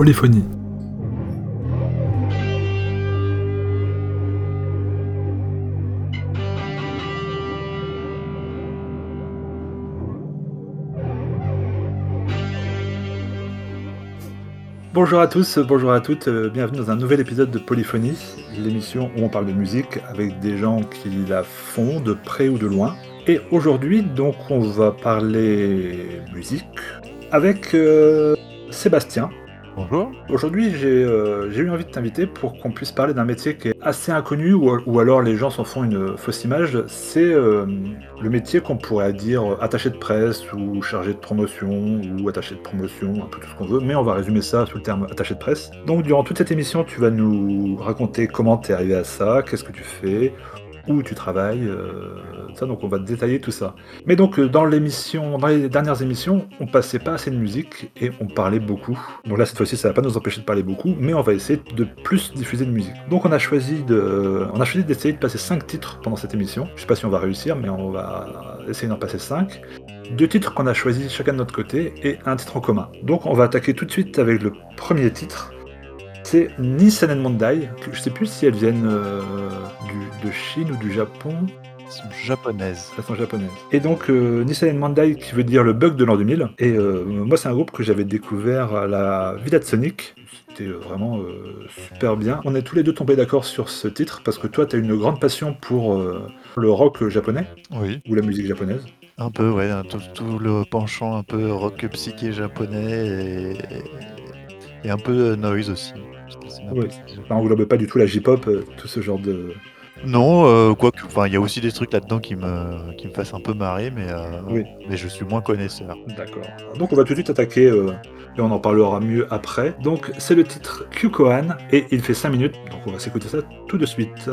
Polyphonie. Bonjour à tous, bonjour à toutes, euh, bienvenue dans un nouvel épisode de Polyphonie, l'émission où on parle de musique avec des gens qui la font de près ou de loin. Et aujourd'hui, donc, on va parler musique avec euh, Sébastien. Bonjour. Aujourd'hui, j'ai euh, j'ai eu envie de t'inviter pour qu'on puisse parler d'un métier qui est assez inconnu ou, alors les gens s'en font une fausse image. C'est euh, le métier qu'on pourrait dire attaché de presse ou chargé de promotion ou attaché de promotion, un peu tout ce qu'on veut, mais on va résumer ça sous le terme attaché de presse. Donc, durant toute cette émission, tu vas nous raconter comment tu es arrivé à ça, qu'est-ce que tu fais, où tu travailles, euh, ça, donc on va détailler tout ça. Mais donc euh, dans l'émission, dans les dernières émissions, on passait pas assez de musique et on parlait beaucoup. Donc là cette fois-ci, ça va pas nous empêcher de parler beaucoup, mais on va essayer de plus diffuser de musique. Donc on a choisi de, on a choisi d'essayer de passer 5 titres pendant cette émission. Je sais pas si on va réussir, mais on va essayer d'en passer 5. Deux titres qu'on a choisis chacun de notre côté et un titre en commun. Donc on va attaquer tout de suite avec le premier titre. C'est Nissan Mondai. que Je sais plus si elles viennent euh, du- de Chine ou du Japon. Elles sont japonaises. Elles sont japonaises. Et donc euh, Nissan Mondai qui veut dire le bug de l'an 2000. Et euh, moi c'est un groupe que j'avais découvert à la Villa de Sonic. C'était euh, vraiment super bien. On est tous les deux tombés d'accord sur ce titre parce que toi tu as une grande passion pour le rock japonais Oui. ou la musique japonaise. Un peu, ouais. Tout, tout le penchant un peu rock psyché japonais et, et un peu de noise aussi. Peu- Oui. Ça englobe pas du tout la J-pop, euh, tout ce genre de... Non, euh, quoique, enfin, il y a aussi des trucs là-dedans qui me, qui me fassent un peu marrer, mais, euh, Oui. mais je suis moins connaisseur. D'accord. Donc on va tout de suite attaquer, euh, et on en parlera mieux après. Donc c'est le titre Kyukohan, et il fait 5 minutes, donc on va s'écouter ça tout de suite.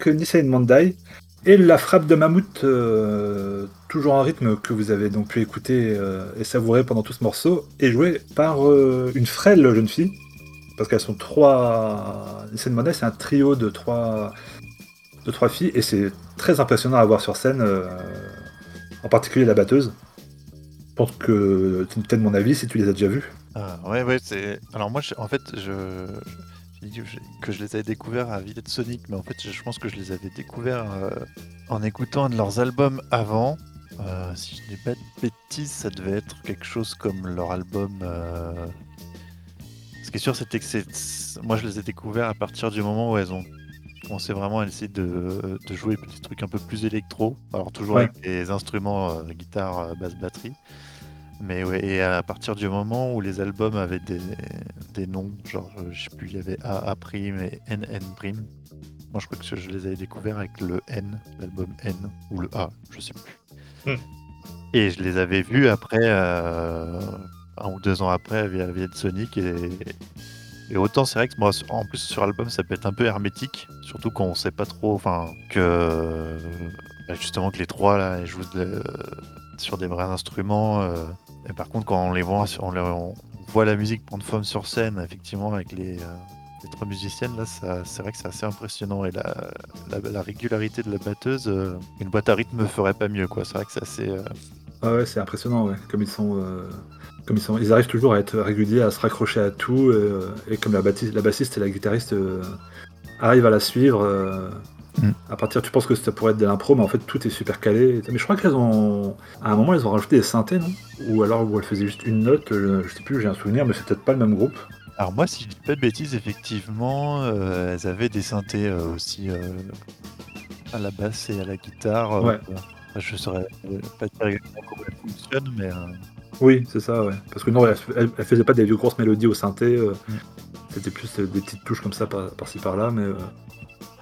Donc Nissan Mandai. Et la frappe de mammouth, euh, toujours un rythme que vous avez donc pu écouter euh, et savourer pendant tout ce morceau, est joué par euh, une frêle jeune fille. Parce qu'elles sont trois. Nissan Mandai, c'est un trio de trois, de trois filles, et c'est très impressionnant à voir sur scène, en particulier la batteuse. Je pense que tu peut-être mon avis si tu les as déjà vues. Ah, ouais, ouais, c'est. Alors, moi, en fait, je que je les avais découverts à Villette Sonic, mais en fait, je pense que je les avais découverts euh, en écoutant un de leurs albums avant. Euh, si je n'ai pas de bêtises, ça devait être quelque chose comme leur album. Euh, ce qui est sûr, c'était que c'est. Moi, je les ai découverts à partir du moment où elles ont commencé vraiment à essayer de, jouer des trucs un peu plus électro. Alors, toujours avec des instruments, guitare, basse, batterie. Mais ouais, et à partir du moment où les albums avaient des, noms, genre, euh, je sais plus, il y avait AA prime et NN prime. Moi, je crois que je les avais découverts avec le N, l'album N, ou le A, je sais plus. Hmm. Et je les avais vus après, euh, un ou deux ans après, via, via Sonic. Et, et autant, c'est vrai que moi, en plus, sur l'album, ça peut être un peu hermétique, surtout quand on sait pas trop, enfin, que bah, justement, que les trois, là, jouent sur des vrais instruments. Euh, et par contre, quand on les voit, on, voit la musique prendre forme sur scène, effectivement, avec les, euh, trois musiciennes, là, c'est vrai que c'est assez impressionnant. Et la, régularité de la batteuse, euh, une boîte à rythme ne ferait pas mieux, quoi. C'est vrai que c'est assez. Euh, ah ouais, c'est impressionnant, ouais. Comme ils sont. Comme ils, sont, ils arrivent toujours à être réguliers, à se raccrocher à tout, et, comme la, la bassiste et la guitariste arrivent à la suivre, Mm. À partir, tu penses que ça pourrait être de l'impro, mais en fait tout est super calé. Mais je crois qu'elles ont, à un moment, elles ont rajouté des synthés, non? Ou alors où elles faisaient juste une note. Je, sais plus, j'ai un souvenir, mais c'est peut-être pas le même groupe. Alors moi, si je dis pas de bêtises, effectivement, euh, elles avaient des synthés euh, aussi euh, à la basse et à la guitare. ouais. je saurais pas dire exactement comment elles fonctionnent, mais. Oui, c'est ça, ouais. Parce que non, elles, faisaient pas des vieux grosses mélodies au synthé. Mm. C'était plus des petites touches comme ça par-ci par-là, mais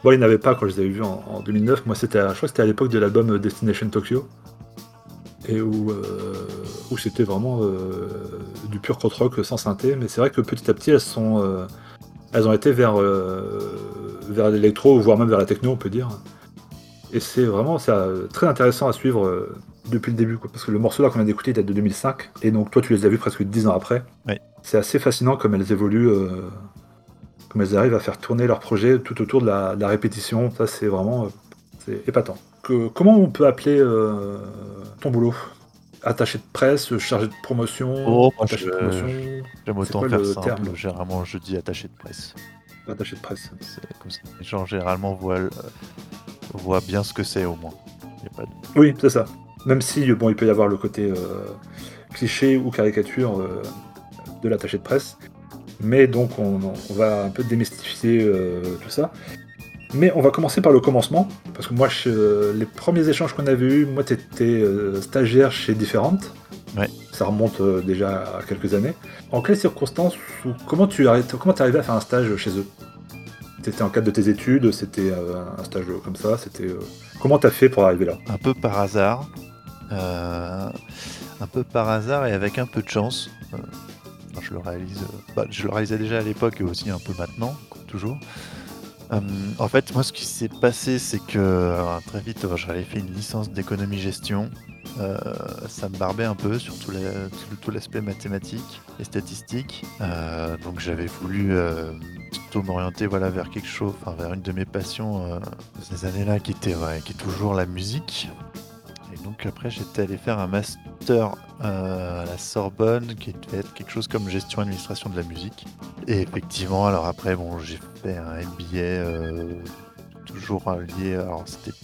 Bon, il n'y avait pas quand je les avais vus en, 2009. Moi, c'était, je crois que c'était à l'époque de l'album Destination Tokyo. Et où, euh, où c'était vraiment euh, du pur contre-rock sans synthé. Mais c'est vrai que petit à petit, elles, sont, euh, elles ont été vers, vers l'électro, voire même vers la techno, on peut dire. Et c'est vraiment ça, très intéressant à suivre depuis le début. Parce que le morceau là qu'on vient d'écouter date de 2005. Et donc, toi, tu les as vus presque 10 ans après. C'est assez fascinant comme elles évoluent comme elles arrivent à faire tourner leur projet tout autour de la, répétition. Ça, c'est vraiment euh, c'est épatant. Que, comment on peut appeler euh, ton boulot? Attaché de presse, chargé de promotion Oh, moi, j'aime autant faire simple. Terme? généralement, je dis attaché de presse. Attaché de presse. Comme ça. Les gens, généralement, voient, voient bien ce que c'est, au moins. Oui, c'est ça. Même si, bon, il peut y avoir le côté euh, cliché ou caricature de l'attaché de presse. Mais donc on, va un peu démystifier euh, tout ça. Mais on va commencer par le commencement, parce que moi, les premiers échanges qu'on avait eus, moi, tu étais euh, stagiaire chez Différentes. Ouais. Ça remonte euh, déjà à quelques années. En quelles circonstances, ou comment tu comment es arrivé à faire un stage chez eux? C'était en cadre de tes études, c'était un stage comme ça, c'était... Comment t'as fait pour arriver là? Un peu par hasard. un peu par hasard et avec un peu de chance je le réalise, euh, bah, je le réalisais déjà à l'époque et aussi un peu maintenant, toujours. Euh, en fait, moi, ce qui s'est passé, c'est que euh, très vite, j'avais fait une licence d'économie-gestion. ça me barbait un peu sur tout, l'aspect mathématique et statistique. donc, j'avais voulu plutôt m'orienter voilà, vers quelque chose, vers une de mes passions ces années-là, qui était, qui est toujours la musique. Et donc, après, j'étais allé faire un master euh, à la Sorbonne, qui devait être quelque chose comme gestion administration de la musique. Et effectivement, alors après, bon, j'ai fait un MBA euh, toujours lié. Alors c'était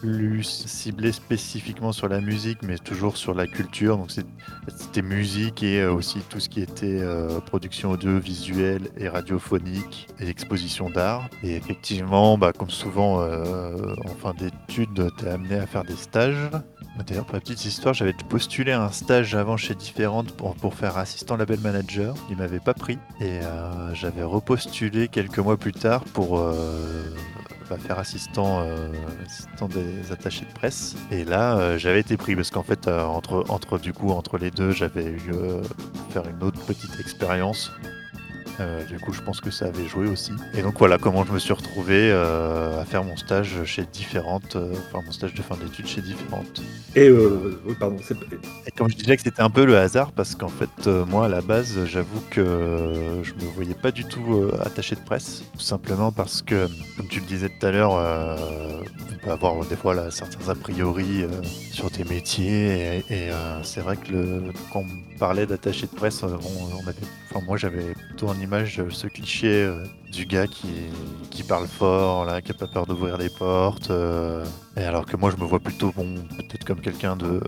plus ciblé spécifiquement sur la musique, mais toujours sur la culture. Donc c'était musique et euh, aussi tout ce qui était production audiovisuelle et radiophonique et exposition d'art. Et effectivement, bah, comme souvent en fin d'études, tu es amené à faire des stages. D'ailleurs, pour la petite histoire, j'avais postulé un stage avant chez Différentes pour, faire assistant label manager. Il m'avait pas pris. Et euh, j'avais repostulé quelques mois plus tard pour euh, bah, faire assistant, euh, assistant des attachés de presse. Et là, j'avais été pris parce qu'en fait, entre, entre, du coup, entre les deux, j'avais eu faire une autre petite expérience Euh, du coup, je pense que ça avait joué aussi. Et donc voilà comment je me suis retrouvé euh, à faire mon stage chez différentes, euh, enfin mon stage de fin d'études chez différentes. Et euh, oui, pardon, c'est Et comme je disais que c'était un peu le hasard, parce qu'en fait, moi à la base, j'avoue que je me voyais pas du tout attaché de presse, tout simplement parce que, comme tu le disais tout à l'heure, on peut avoir des fois là, certains a priori sur tes métiers, et, et, c'est vrai que le, quand on parlait d'attaché de presse, moi j'avais plutôt en image euh, ce cliché euh, du gars qui, qui parle fort, là, qui a pas peur d'ouvrir les portes. euh, et alors que moi, je me vois plutôt, bon, peut-être comme quelqu'un de,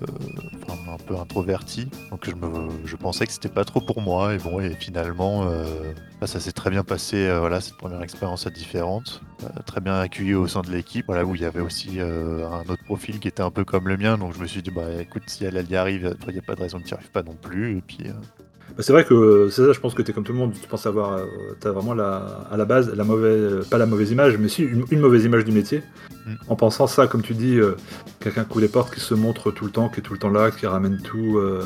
enfin, un peu introverti. Donc je me, je pensais que c'était pas trop pour moi. Et bon, et finalement, euh, bah, ça s'est très bien passé. euh, voilà, cette première expérience à différente, euh, très bien accueilli au sein de l'équipe. Voilà, où il y avait aussi euh, un autre profil qui était un peu comme le mien. Donc je me suis dit, bah écoute, si elle, y arrive, il n'y a pas de raison que tu n'y arrives pas non plus. Et puis. Euh, Bah, c'est vrai que euh, c'est ça, je pense que tu es comme tout le monde, tu penses avoir, euh, t'as vraiment la, à la base, la mauvaise, pas la mauvaise image, mais si une, une mauvaise image du métier. Mm. En pensant ça, comme tu dis, euh, quelqu'un qui les portes, qui se montre tout le temps, qui est tout le temps là, qui ramène tout, euh,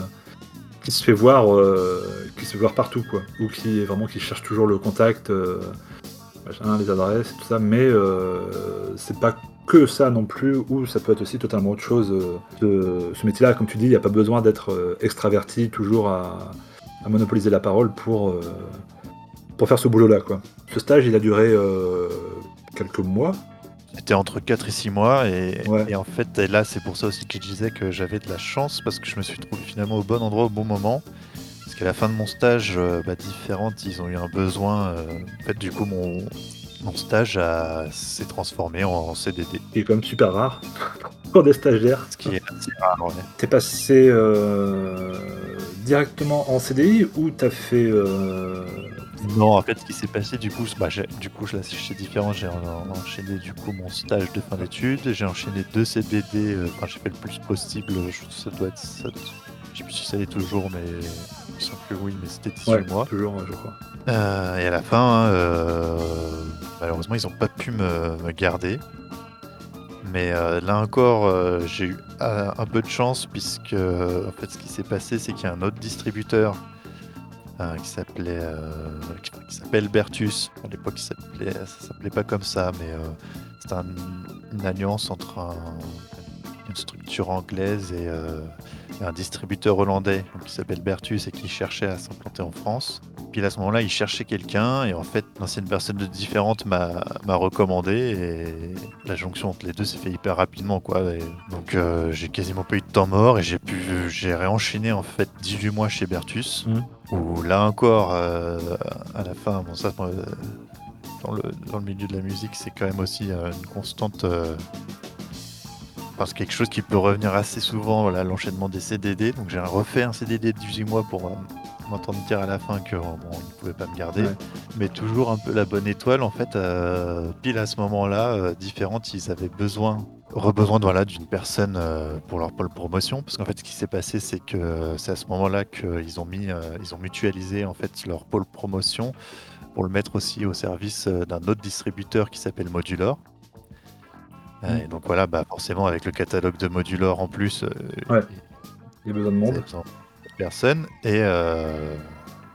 qui se fait voir, euh, qui se fait voir partout, quoi. Ou qui vraiment qui cherche toujours le contact, euh, machin, les adresses tout ça, mais euh, c'est pas que ça non plus, ou ça peut être aussi totalement autre chose. euh, de- ce métier-là, comme tu dis, il n'y a pas besoin d'être euh, extraverti, toujours à, à monopoliser la parole pour, euh, pour faire ce boulot-là. quoi. Ce stage, il a duré euh, quelques mois. C'était entre 4 et 6 mois et, Ouais. et en fait et là c'est pour ça aussi que je disais que j'avais de la chance parce que je me suis trouvé finalement au bon endroit au bon moment parce qu'à la fin de mon stage euh, bah, différentes ils ont eu un besoin en fait du coup mon, mon stage a- s'est transformé en, CDD qui est quand même super rare pour des stagiaires. ce qui est assez rare ouais. T'es passé euh, directement en CDI ou t'as fait. euh, Non, en fait, ce qui s'est passé, du coup, c'est- bah, du coup, là, c'est différent. J'ai en- enchaîné du coup mon stage de fin d'études. J'ai enchaîné deux CDD. euh, Enfin, j'ai fait le plus possible. je- ça doit être, ça, je sais plus si ça l'est toujours, mais me semble que oui, mais c'était 18 Ouais, mois. toujours, je crois. Euh, et à la fin, hein, euh, malheureusement, ils n'ont pas pu me, me garder. Mais euh, là encore, j'ai eu un peu de chance puisque en fait, ce qui s'est passé, c'est qu'il y a un autre distributeur qui s'appelait, qui, qui s'appelle Bertus. À l'époque, ça s'appelait pas comme ça, mais c'était un- une alliance entre un- une structure anglaise et, un distributeur hollandais donc, qui s'appelle Bertus et qui cherchait à s'implanter en France. Puis à ce moment-là, il cherchait quelqu'un et en fait, l'ancienne personne de différente m'a m'a recommandé et la jonction entre les deux s'est fait hyper rapidement quoi. Et donc euh, j'ai quasiment pas eu de temps mort et j'ai pu j'ai réenchaîné en fait 18 mois chez Bertus Mhm. où là encore euh, à la fin bon ça euh, dans le, dans le milieu de la musique c'est quand même aussi une constante euh, Enfin, c'est quelque chose qui peut revenir assez souvent, voilà, l'enchaînement des CDD. Donc j'ai refait un CDD de 18 mois pour euh, m'entendre dire à la fin que bon, ne pouvaient pas me garder. Ouais. Mais toujours un peu la bonne étoile, en fait, euh, pile à ce moment-là, euh, différentes, ils avaient besoin, re-besoin voilà, d'une personne pour leur pôle promotion. Parce qu'en fait, ce qui s'est passé, c'est que c'est à ce moment-là qu'ils ont mis, ils ont mutualisé en fait leur pôle promotion pour le mettre aussi au service d'un autre distributeur qui s'appelle Modular. Euh, Mm. Et donc voilà, bah forcément avec le catalogue de Modular en plus, euh, Ouais. Il y a besoin de monde. avaient besoin de personne. Et euh,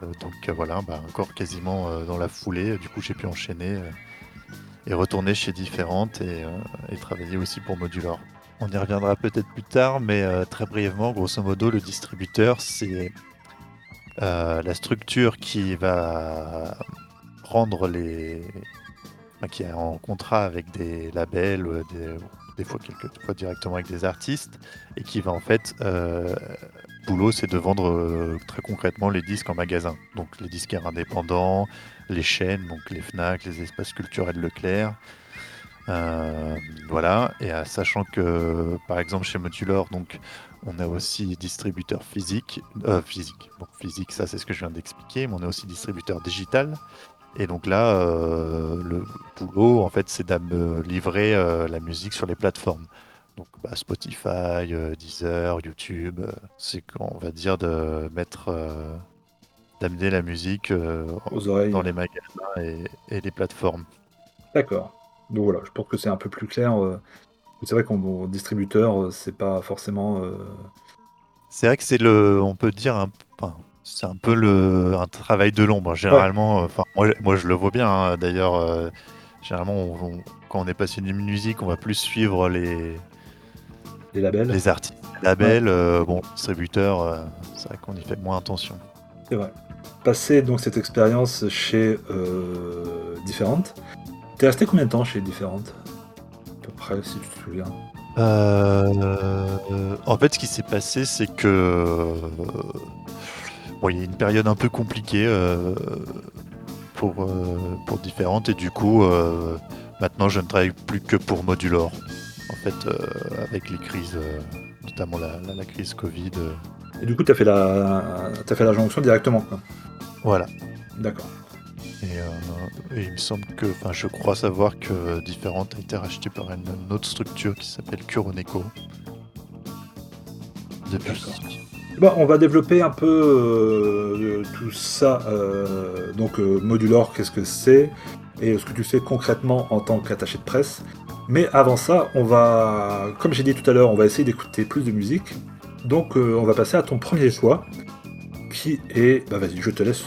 euh, donc euh, voilà, bah, encore quasiment euh, dans la foulée, du coup j'ai pu enchaîner euh, et retourner chez différentes et, euh, et travailler aussi pour Modular. On y reviendra peut-être plus tard, mais euh, très brièvement, grosso modo, le distributeur, c'est euh, la structure qui va prendre les. Qui est en contrat avec des labels, euh, des, fois quelques fois directement avec des artistes, et qui va en fait. Euh, boulot, c'est de vendre euh, très concrètement les disques en magasin. Donc les disquaires indépendants, les chaînes, donc les FNAC, les espaces culturels Leclerc. Euh, voilà, et sachant que par exemple chez Modular, donc on a aussi distributeur physique, physique, donc physique, ça c'est ce que je viens d'expliquer, mais on a aussi distributeur digital. Et donc là, euh, le boulot, en fait, c'est de me livrer euh, la musique sur les plateformes. Donc bah, Spotify, euh, Deezer, YouTube, euh, c'est qu'on va dire de mettre, euh, d'amener la musique euh, Aux oreilles. dans les magasins et, et les plateformes. D'accord. Donc voilà, je pense que c'est un peu plus clair. euh. C'est vrai qu'en distributeur, euh, c'est pas forcément. euh, C'est vrai que c'est le, on peut dire un, enfin, C'est un peu le un travail de l'ombre. Généralement, enfin moi moi je le vois bien, hein. d'ailleurs, généralement quand on est passionné de musique, on va plus suivre les Les labels? les artistes, les labels, bon distributeurs, c'est vrai qu'on y fait moins attention. C'est vrai. Passer donc cette expérience chez, heu, Différentes. Tu es resté combien de temps chez Différentes? À peu près, si tu te souviens? En fait, ce qui s'est passé, c'est que, bon, il y a une période un peu compliquée, heu, pour, heu, pour Différentes et du coup, heu, maintenant je ne travaille plus que pour Modulor. En fait, heu, avec les crises, notamment la la la crise covid, Et du coup, tu as fait la as fait la jonction directement, quoi? Voilà. D'accord. Et et il me semble que enfin, je crois savoir que Différentes a été racheté par une une autre structure qui s'appelle Kuroneko. Depuis. Bah, on va développer un peu, heu, tout ça, heu, donc heu, Modulor, qu'est-ce que c'est? Et ce que tu fais concrètement en tant qu'attaché de presse. Mais avant ça, on va comme j'ai dit tout à l'heure, on va essayer d'écouter plus de musique. Donc on va passer à ton 1er choix, qui est bah, vas-y, je te laisse,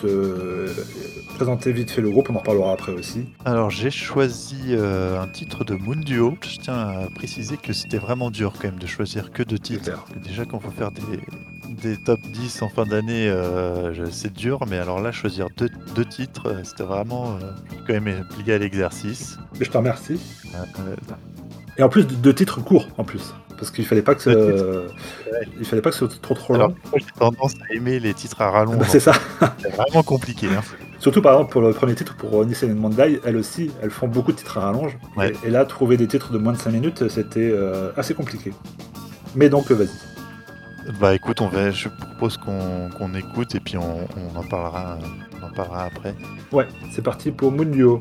présenter vite fait le groupe, on en reparlera après aussi. Alors j'ai choisi, heu, un titre de Moon Duo. Je tiens à préciser que c'était vraiment dur quand même de choisir que 2 C'est titres. Déjà quand faut faire des des top 10 en fin d'année, je c'est dur, mais alors là, choisir 2 2 titres, heu, c'était vraiment, quand même, plié à l'exercice. Je te remercie. Et en plus, d 2 titres courts, en plus. Parce qu'il fallait pas que 2 titres, ce il fallait pas que ce soit trop, trop long. j'ai tendance à aimer les titres à Bah, rallonge en c'est ça. C'est vraiment compliqué, hein. Surtout par exemple pour le 1er titre, pour Nissan and Mondai, elles aussi, elles font beaucoup de titres à rallonge. Ouais. Et et là, trouver des titres de moins de 5 minutes, c'était, heu, assez compliqué. Mais donc heu, vas-y. Bah, écoute, on va je propose qu'on écoute et puis on on en parlera, on en parlera après. Ouais, c'est parti pour Moon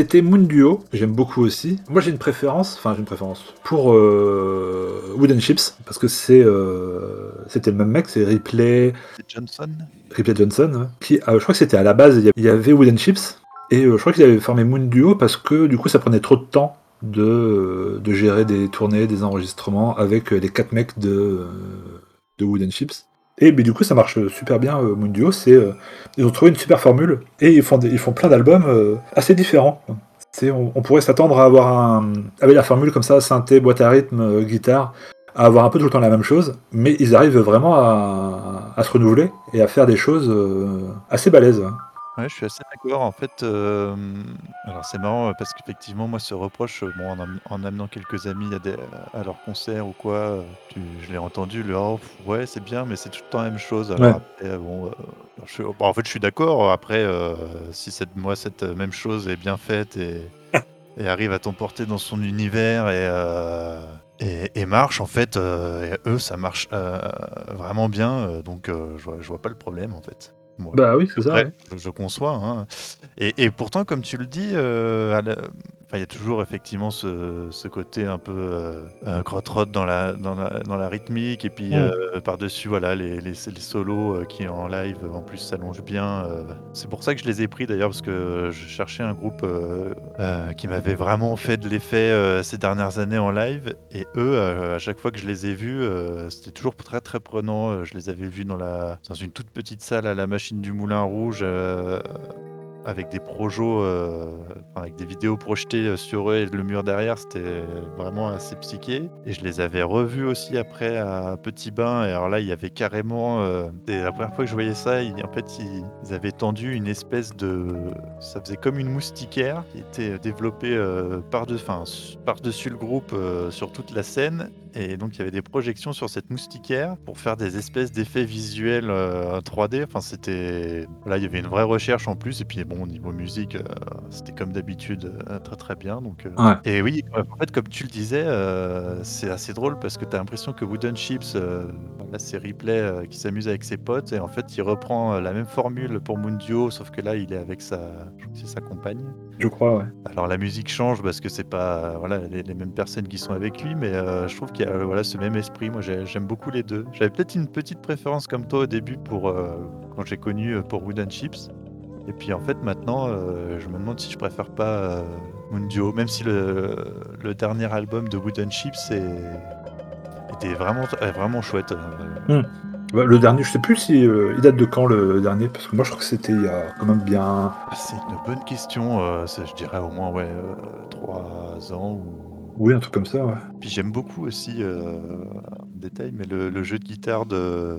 c'était Moon Duo, j'aime beaucoup aussi. Moi j'ai une préférence, enfin j'ai une préférence pour euh, Wooden Chips, parce que c'est euh, c'était le même mec, c'est Ripley. Johnson Ripley Johnson, qui, euh, je crois que c'était à la base, il y avait Wooden Chips, et je crois qu'ils avaient formé Moon Duo parce que du coup ça prenait trop de temps de, de gérer des tournées, des enregistrements avec les quatre mecs de, de Wooden Chips. Et mais du coup, ça marche super bien, euh. C'est, euh, ils ont trouvé une super formule et ils font, ils font plein d'albums euh, assez différents. On, pourrait s'attendre à avoir un, avec la formule comme ça, synthé, boîte à rythme, guitare, à avoir un peu tout le temps la même chose, mais ils arrivent vraiment à se renouveler et à faire des choses assez balèzes. Ouais, je suis assez d'accord. En fait, alors c'est marrant, parce qu'effectivement, moi, ce reproche, bon, en amenant quelques amis à des à leurs concerts ou quoi, je l'ai entendu, le: «Oh ouais, c'est bien, mais c'est tout le temps la même chose». Alors après, bon, je bah, en fait, je suis d'accord. Après, si cette moi, cette, même chose est bien faite et et arrive à t'emporter dans son univers et et marche, en fait, eux, ça marche, vraiment bien, donc je vois je vois pas le problème, en fait. Bah oui, c'est ça. je conçois. Hein. Et, et pourtant, comme tu le dis, euh, il y a toujours effectivement ce, ce côté un peu euh, euh dans la, dans, la, dans la rythmique, et puis mm. euh, par-dessus, voilà, les, les, les solos euh, qui en live en plus s'allongent bien. C'est pour ça que je les ai pris d'ailleurs, parce que je cherchais un groupe qui m'avait vraiment fait de l'effet ces dernières années en live, et eux, à chaque fois que je les ai vus, c'était toujours très très prenant. Je les avais vus dans, la, dans une toute petite salle à la machine du Moulin Rouge avec des projets, euh, avec des vidéos projetées euh, sur eux et le mur derrière, c'était vraiment assez psyché. Et je les avais revus aussi après à Petit Bain. Et alors là, il y avait carrément. Euh, la première fois que je voyais ça, en fait, ils, avaient tendu une espèce de. Ça faisait comme une moustiquaire qui était développée par-dessus par le groupe sur toute la scène. Et donc, il y avait des projections sur cette moustiquaire pour faire des espèces d'effets visuels 3D. Enfin, c'était. Là, il y avait une vraie recherche en plus. Et puis, bon, au niveau musique, euh, c'était comme d'habitude euh, très très bien. Donc, euh, Et oui, en fait, comme tu le disais, c'est assez drôle parce que tu as l'impression que Wooden Chips, là, c'est Ripley qui s'amuse avec ses potes. Et en fait, il reprend la même formule pour Mundio, sauf que là, il est avec sa, sa compagne. Je crois, ouais. Alors, la musique change parce que c'est pas voilà, les, mêmes personnes qui sont avec lui, mais je trouve qu'il y a voilà, ce même esprit. Moi, j'aime beaucoup les deux. J'avais peut-être une petite préférence comme toi au début pour quand j'ai connu pour Wooden Chips. Et puis en fait maintenant, euh, je me demande si je préfère pas euh, Mundio, même si le, dernier album de Wooden Chips était vraiment, vraiment chouette. Euh. Bah, le dernier, je sais plus si il date de quand le dernier, parce que moi je crois que c'était il y a quand même bien. Ah, c'est une bonne question. je dirais au moins ouais trois ans ou. Oui, un truc comme ça. Ouais. Puis j'aime beaucoup aussi détail, mais le, jeu de guitare de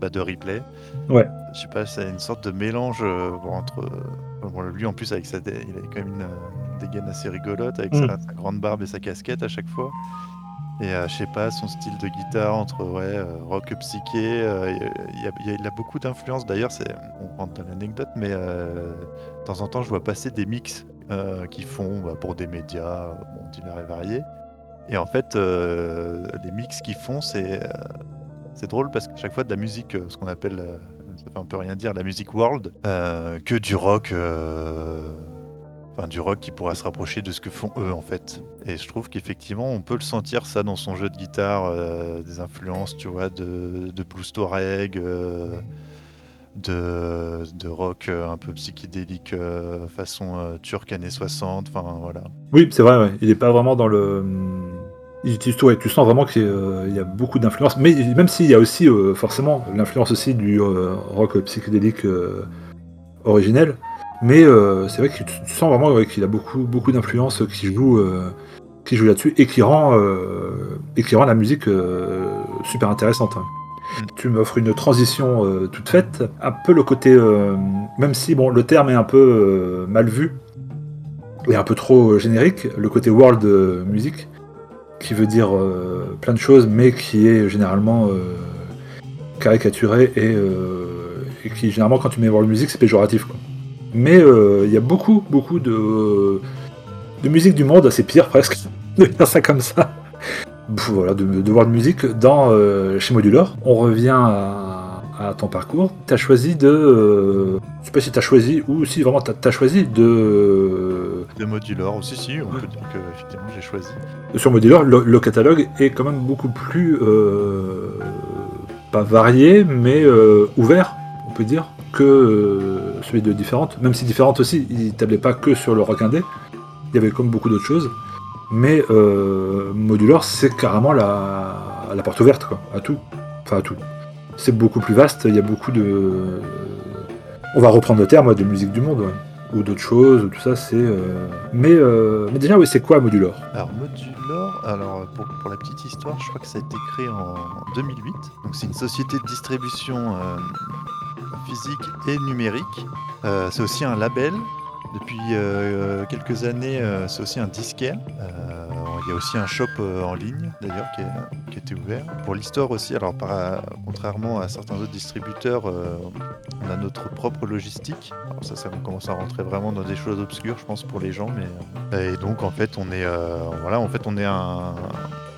bah, de replay. Ouais. Je sais pas, c'est une sorte de mélange euh, entre. Euh, lui en plus avec sa, il avait quand même une, dégaine assez rigolote avec mm. sa, grande barbe et sa casquette à chaque fois. Et euh, je sais pas, son style de guitare entre ouais, rock psyché, il, a, beaucoup d'influence. D'ailleurs, on rentre dans l'anecdote, mais de temps en temps, je vois passer des mix qui font bah, pour des médias bon, divers et variés. Et en fait, les mix qu'ils font, c'est drôle parce que chaque fois de la musique, euh, ce qu'on appelle, euh, ça fait un peu rien dire, la musique world, euh, que du rock, du rock qui pourra se rapprocher de ce que font eux en fait. Et je trouve qu'effectivement, on peut le sentir ça dans son jeu de guitare, des influences, tu vois, de, de blues touareg. De, de, rock un peu psychédélique façon turque années 60, enfin voilà. Oui, c'est vrai, il n'est pas vraiment dans le tu sens vraiment qu'il euh, y a beaucoup d'influence, mais même s'il y a aussi euh, forcément l'influence aussi du euh, rock psychédélique originel, mais c'est vrai que tu, sens vraiment qu'il a beaucoup, beaucoup d'influence qui joue, qui joue là-dessus et qui rend, et qui rend la musique super intéressante. Mm. Tu m'offres une transition toute faite, un peu le côté, même si bon le terme est un peu mal vu et un peu trop générique, le côté world music qui veut dire euh, plein de choses, mais qui est généralement euh, caricaturé euh, et, qui, généralement, quand tu mets voir la musique, c'est péjoratif. Quoi. Mais il y a beaucoup, beaucoup de, de musique du monde, c'est pire presque, de faire ça comme ça. Voilà, de, de voir de musique dans chez Modular. On revient à, à ton parcours, tu as choisi de. euh, je sais pas si tu as choisi ou si vraiment tu as, choisi de. De modular aussi, si, on peut dire que effectivement j'ai choisi. Sur Modular, le, le catalogue est quand même beaucoup plus. euh, pas varié, mais euh, ouvert, on peut dire, que euh, celui de Différentes. Même si Différentes aussi, il tablait pas que sur le rock indé. Il y avait comme beaucoup d'autres choses. Mais euh, Modular, c'est carrément la, porte ouverte, quoi, à tout. Enfin, à tout. C'est beaucoup plus vaste, il y a beaucoup de. On va reprendre le terme de musique du monde, ou d'autres choses, ou tout ça, c'est. euh, Mais, euh, mais déjà, oui, c'est quoi Modular? Alors Modular, alors pour, la petite histoire, je crois que ça a été créé en 2008. Donc c'est une société de distribution physique et numérique. Euh, c'est aussi un label. Depuis euh, quelques années, euh, c'est aussi un disquaire. Euh, il y a aussi un shop euh, en ligne d'ailleurs qui, qui était ouvert. Pour l'histoire aussi, alors contrairement à certains autres distributeurs, euh, on a notre propre logistique. Ça, ça commence à rentrer vraiment dans des choses obscures, je pense, pour les gens. Mais euh, et donc en fait, on est euh, voilà, en fait, on est un,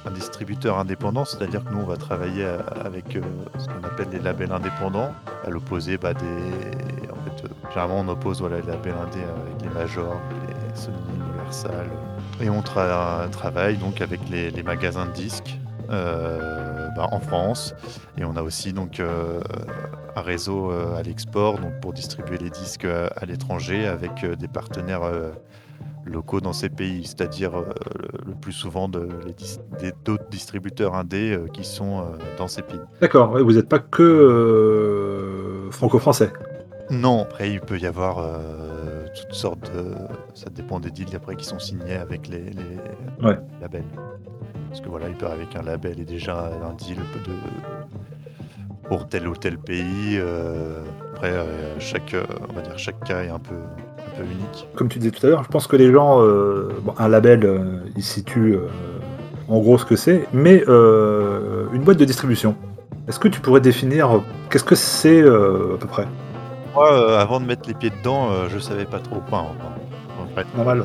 un distributeur indépendant, c'est-à-dire que nous, on va travailler avec euh, ce qu'on appelle les labels indépendants, à l'opposé bah, des. En fait, euh, généralement, on oppose voilà, les labels indés avec les majors, les Sony, Universal. Et on tra- travaille donc avec les, magasins de disques euh, bah, en France. Et on a aussi donc un réseau à l'export pour distribuer les disques à l'étranger avec des partenaires locaux dans ces pays, c'est-à-dire euh, le, plus souvent de, dis- d'autres distributeurs indés euh, qui sont euh, dans ces pays. D'accord, vous n'êtes pas que franco-français. Non, après il peut y avoir toutes sortes de... Ça dépend des deals après qui sont signés avec les, les Ouais. labels. Parce que voilà, il peut avec un label et déjà un deal de... pour tel ou tel pays. Après, chaque, on va dire, chaque cas est un peu, un peu unique. Comme tu disais tout à l'heure, je pense que les gens, euh, bon, un label, euh, ils situent euh, en gros ce que c'est, mais euh, une boîte de distribution. Est-ce que tu pourrais définir euh, qu'est-ce que c'est euh, à peu près? Moi, euh, avant de mettre les pieds dedans, euh, je savais pas trop. Enfin, enfin, en vrai, Normal.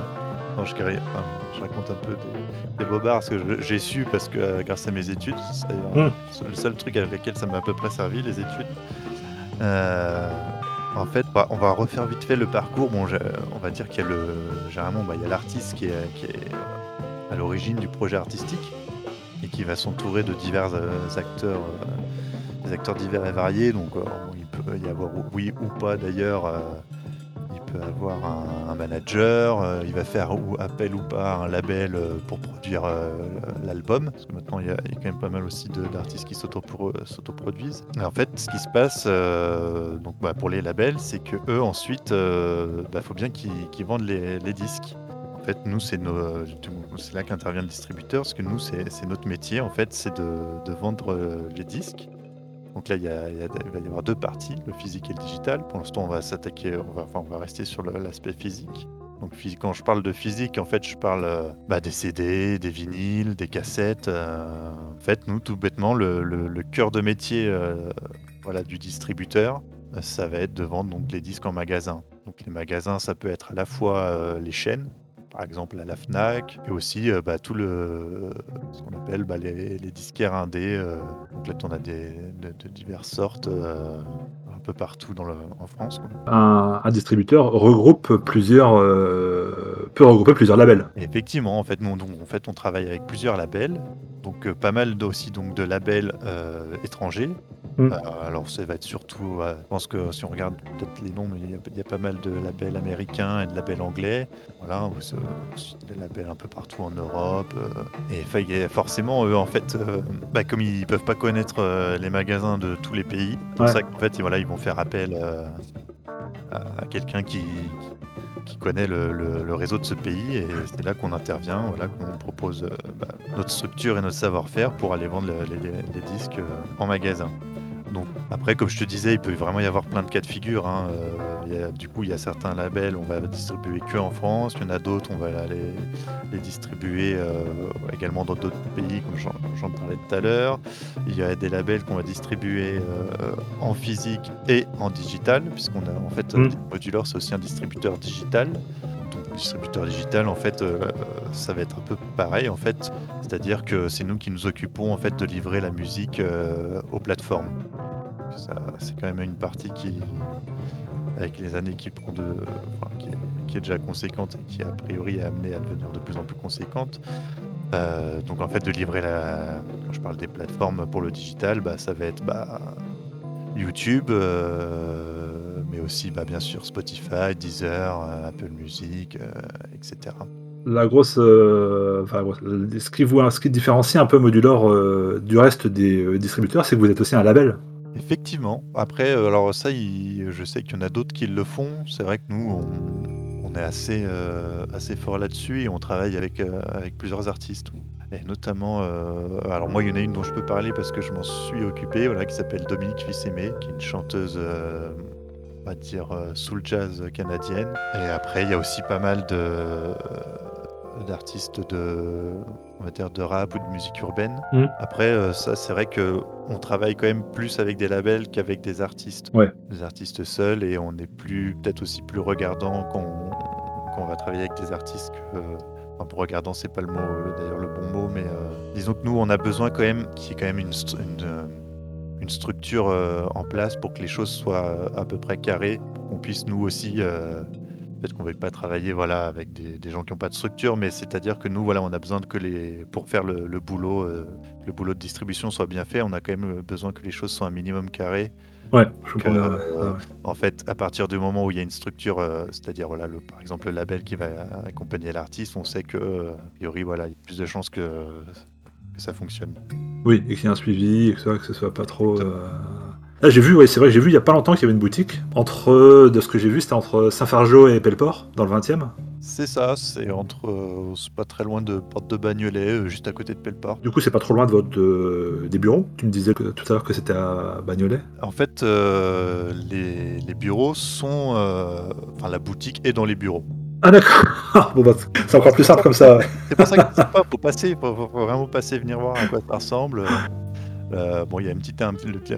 non, je, carré- enfin, je raconte un peu des, des bobards parce que j'ai su parce que euh, grâce à mes études, c'est euh, Mm. c'est le seul truc avec lequel ça m'a à peu près servi les études. Euh, en fait, bah, on va refaire vite fait le parcours. On va dire qu'il y a le généralement, bah, il y a l'artiste qui est, qui est à l'origine du projet artistique et qui va s'entourer de divers euh, acteurs, euh, des acteurs divers et variés. Donc, euh, il peut y avoir oui ou pas d'ailleurs. Peut avoir un, manager, euh, il va faire ou appel ou pas à un label euh, pour produire euh, l'album. Parce que maintenant, il y, a, quand même pas mal aussi d'artistes qui s'autopro- s'autoproduisent. En fait, ce qui se passe bah, pour les labels, c'est que eux ensuite, il faut bien qu'ils vendent les, disques. En fait, nous, c'est là qu'intervient le distributeur, parce que nous, c'est notre métier, en fait, c'est de, vendre les disques. Donc là, il, va y avoir deux parties, le physique et le digital. Pour l'instant, on va s'attaquer, on va, rester sur l'aspect physique. Donc quand je parle de physique, en fait, je parle euh, bah, des CD, des vinyles, des cassettes. euh, en fait, nous, tout bêtement, le, cœur de métier euh, voilà, du distributeur, ça va être de vendre donc, les disques en magasin. Donc les magasins, ça peut être à la fois les chaînes, par exemple à la FNAC, et aussi euh, bah, tout le, ce qu'on appelle bah, les, les disquaires indés. euh, donc là, on a des, de, diverses sortes euh, un peu partout dans le, en France. quoi. Un, un distributeur regroupe plusieurs, euh, peut regrouper plusieurs labels. Et effectivement, en fait, nous, donc, en fait, on travaille avec plusieurs labels, donc euh, pas mal aussi donc de labels euh, étrangers. Mm. Alors, ça va être surtout, je pense que si on regarde peut-être les noms, il y, a, il y a pas mal de labels américains et de labels anglais. Voilà, des labels un peu partout en Europe. et forcément, eux, en fait, bah, comme ils peuvent pas connaître les magasins de tous les pays, c'est pour ça qu'en fait, voilà, ils vont faire appel euh, à, quelqu'un qui, connaît le, réseau de ce pays et c'est là qu'on intervient, voilà, qu'on propose euh, bah, notre structure et notre savoir-faire pour aller vendre le- les, les- les disques euh, en magasin. Donc après, comme je te disais, il peut vraiment y avoir plein de cas de figure. hein. Euh, il y a- du coup, il y a certains labels, on va distribuer que en France. Il y en a d'autres, on va aller les distribuer euh, également dans d'autres pays, comme j'en parlais tout à l'heure. Il y a des labels qu'on va distribuer euh, en physique et en digital, puisqu'on a en fait Mm. Modular, c'est aussi un distributeur digital. Donc, distributeur digital, en fait, euh, ça va être un peu pareil, en fait. C'est-à-dire que c'est nous qui nous occupons en fait de livrer la musique euh, aux plateformes. C'est quand même une partie qui, avec les années qui prend de, qui, est, déjà conséquente et qui a priori est amenée à devenir de plus en plus conséquente. Euh, donc en fait de livrer la, quand je parle des plateformes pour le digital, bah, ça va être bah, YouTube, euh, mais aussi bah, bien sûr Spotify, Deezer, euh, Apple Music, etc. La grosse, ce qui vous, ce qui différencie un peu Modular du reste des distributeurs, c'est que vous êtes aussi un label. Effectivement. Après, euh, alors ça, je sais qu'il y en a d'autres qui le font. C'est vrai que nous, on, est assez, euh, assez fort là-dessus et on travaille avec, euh, avec plusieurs artistes. Et notamment, alors moi, il y en a une dont je peux parler parce que je m'en suis occupé, voilà, qui s'appelle Dominique Fissemé, qui est une chanteuse, on va dire, soul jazz canadienne. Et après, il y a aussi pas mal de d'artistes de, on va dire de rap ou de musique urbaine. Mm. Après, euh, ça, c'est vrai que on travaille quand même plus avec des labels qu'avec des artistes. Ouais. Des artistes seuls et on est plus, peut-être aussi plus regardant quand on, va travailler avec des artistes que. Enfin, pour regardant, c'est pas le mot, euh, d'ailleurs le bon mot, mais euh, disons que nous, on a besoin quand même qu'il y ait quand même une, une, structure en place pour que les choses soient à peu près carrées, qu'on puisse nous aussi Peut-être qu'on ne veut pas travailler voilà, avec des, gens qui n'ont pas de structure, mais c'est-à-dire que nous, voilà, on a besoin que les, pour faire le, boulot, euh, le boulot de distribution soit bien fait, on a quand même besoin que les choses soient un minimum carrées. Ouais, je comprends. Euh, en fait, à partir du moment où il y a une structure, euh, c'est-à-dire voilà, le, par exemple le label qui va accompagner l'artiste, on sait que, a priori, voilà, il y a plus de chances que, que ça fonctionne. Oui, et qu'il y ait un suivi, et que, que ce soit pas trop. Ah, j'ai vu, oui, c'est vrai, j'ai vu il y a pas longtemps qu'il y avait une boutique entre, de ce que j'ai vu, c'était entre Saint-Fargeau et Pelleport, dans le 20e. C'est ça, c'est entre, euh, c'est pas très loin de Porte de Bagnolet, euh, juste à côté de Pelleport. Du coup, c'est pas trop loin de votre euh, des bureaux. Tu me disais tout à l'heure que c'était à Bagnolet. En fait, les, les, bureaux sont, enfin, la boutique est dans les bureaux. Ah d'accord. bon bah, c'est encore plus simple comme ça. C'est pour ça qu'il faut passer, faut, faut, vraiment passer, venir voir à quoi ça ressemble. Euh, bon, il y a une petite,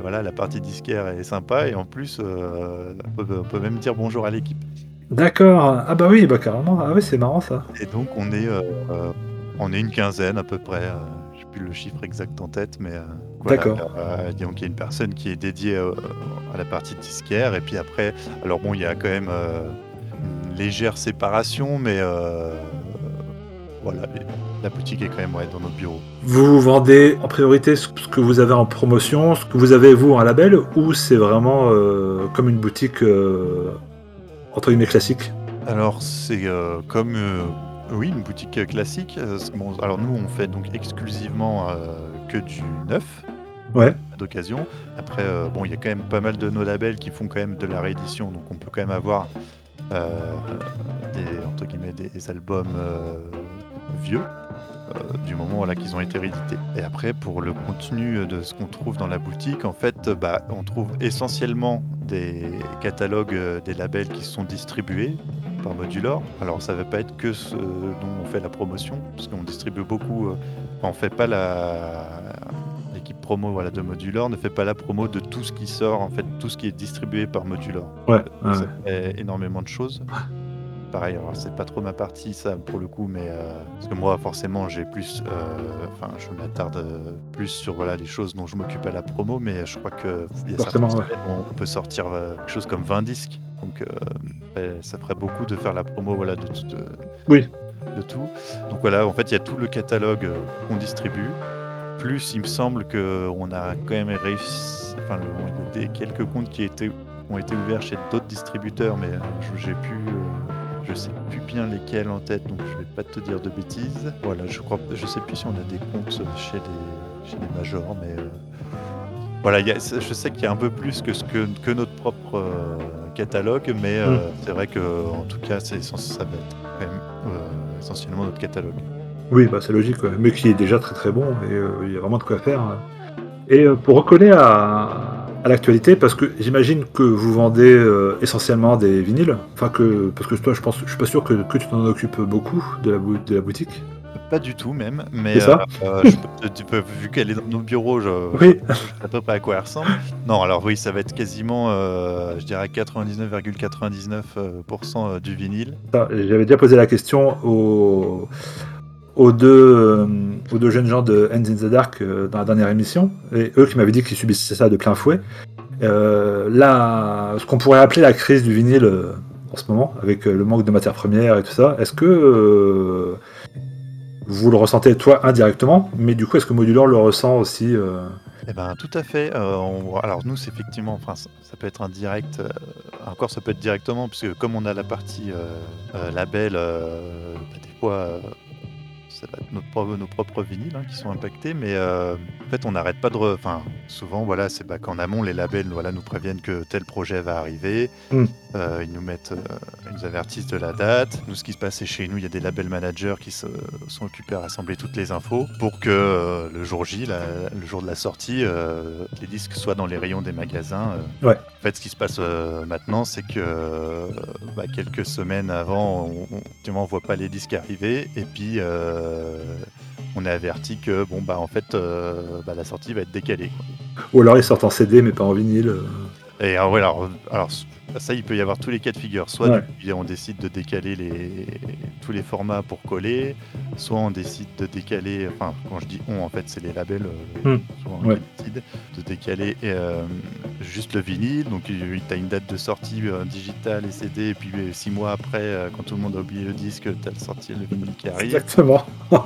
voilà, la partie disquaire est sympa et en plus, euh, on, peut, même dire bonjour à l'équipe. D'accord. Ah bah oui, bah carrément. Ah oui, c'est marrant ça. Et donc on est, euh, on est une quinzaine à peu près. Je n'ai plus le chiffre exact en tête, mais D'accord. donc il y a une personne qui est dédiée à la partie disquaire et puis après, alors bon, il y a quand même une légère séparation, mais voilà, la boutique est quand même dans notre bureau. Vous vendez en priorité ce que vous avez en promotion, ce que vous avez vous en label, ou c'est vraiment euh, comme une boutique euh, entre guillemets classique? Alors c'est euh, comme oui une boutique classique. alors nous on fait donc exclusivement que du neuf. Ouais. D'occasion. Après bon il y a quand même pas mal de nos labels qui font quand même de la réédition, donc on peut quand même avoir des entre guillemets des albums vieux euh, du moment là qu'ils ont été réédités. Et après, pour le contenu de ce qu'on trouve dans la boutique, en fait, bah, on trouve essentiellement des catalogues euh, des labels qui sont distribués par Modulor. Alors, ça ne va pas être que ce dont on fait la promotion, parce qu'on distribue beaucoup. Euh, on fait pas la l'équipe promo voilà, de Modulor ne fait pas la promo de tout ce qui sort, en fait, tout ce qui est distribué par Modulor. Ouais, ça fait énormément de choses pareil, alors c'est pas trop ma partie ça pour le coup, mais euh, parce que moi forcément j'ai plus, euh, enfin je m'attarde euh, plus sur voilà les choses dont je m'occupe à la promo, mais je crois que on peut sortir quelque chose comme 20 disques, donc ça ferait beaucoup de faire la promo voilà de, de, oui. de tout. Donc voilà, en fait il y a tout le catalogue qu'on distribue. Plus, il me semble qu'on a quand même réussi. Enfin, il y a des, quelques comptes qui étaient, ont été ouverts chez d'autres distributeurs, mais j'ai pu je sais plus bien lesquels en tête, donc je vais pas te dire de bêtises. Voilà, je crois, je sais plus si on a des comptes chez les, chez les majors, mais euh, voilà, je sais qu'il y a un peu plus que, ce que, que notre propre euh, catalogue, mais euh, mm. c'est vrai que en tout cas, c'est ça va être quand même essentiellement notre catalogue. Oui, bah c'est logique, mais qui est déjà très très bon et il y a vraiment de quoi faire. Et pour recoller à, à l'actualité parce que j'imagine que vous vendez euh, essentiellement des vinyles. Enfin que parce que toi je pense je suis pas sûr que, que tu t'en occupes beaucoup de la, de la boutique. Pas du tout même, mais euh, euh, tu peux, vu qu'elle est dans nos bureaux, je, oui. sais à peu près à quoi elle ressemble. Non, alors oui, ça va être quasiment, je dirais 99,99% du vinyle. J'avais déjà posé la question au aux deux, euh, aux deux jeunes gens de Hands in the Dark euh, dans la dernière émission, et eux qui m'avaient dit qu'ils subissaient ça de plein fouet. Euh, là, ce qu'on pourrait appeler la crise du vinyle en ce moment, avec le manque de matières premières et tout ça, est-ce que vous le ressentez toi indirectement, mais du coup, est-ce que Modular le ressent aussi euh, Eh ben, tout à fait. Alors nous, c'est effectivement, enfin, ça, peut être indirect. Encore, ça peut être directement, puisque comme on a la partie label, des fois, ça va être notre propre- nos propres vinyles hein, qui sont impactés, mais euh, en fait, on n'arrête pas de. Enfin, souvent, voilà, c'est bah, qu'en amont, les labels, voilà, nous préviennent que tel projet va arriver. Mm. Euh, ils nous mettent, euh, ils nous avertissent de la date. Nous, ce qui se passe, c'est chez nous, il y a des label managers qui se, sont occupés à rassembler toutes les infos pour que le jour J, la- le jour de la sortie, les disques soient dans les rayons des magasins. Ouais. En fait, ce qui se passe maintenant, c'est que bah, quelques semaines avant, on, on voit pas les disques arriver, et puis euh, on est averti que bon bah en fait, euh, bah, la sortie va être décalée. quoi. Ou alors ils sortent en CD mais pas en vinyle euh. Et alors, alors, ça, il peut y avoir tous les cas de figure. Soit Ouais. on décide de décaler les, tous les formats pour coller, soit on décide de décaler, enfin, quand je dis on, en fait, c'est les labels euh, Hmm. souvent Ouais. qui décident de décaler euh, juste le vinyle. Donc, tu as une date de sortie euh, digitale et CD, et puis euh, six mois après, quand tout le monde a oublié le disque, tu as sorti le vinyle qui arrive. Exactement.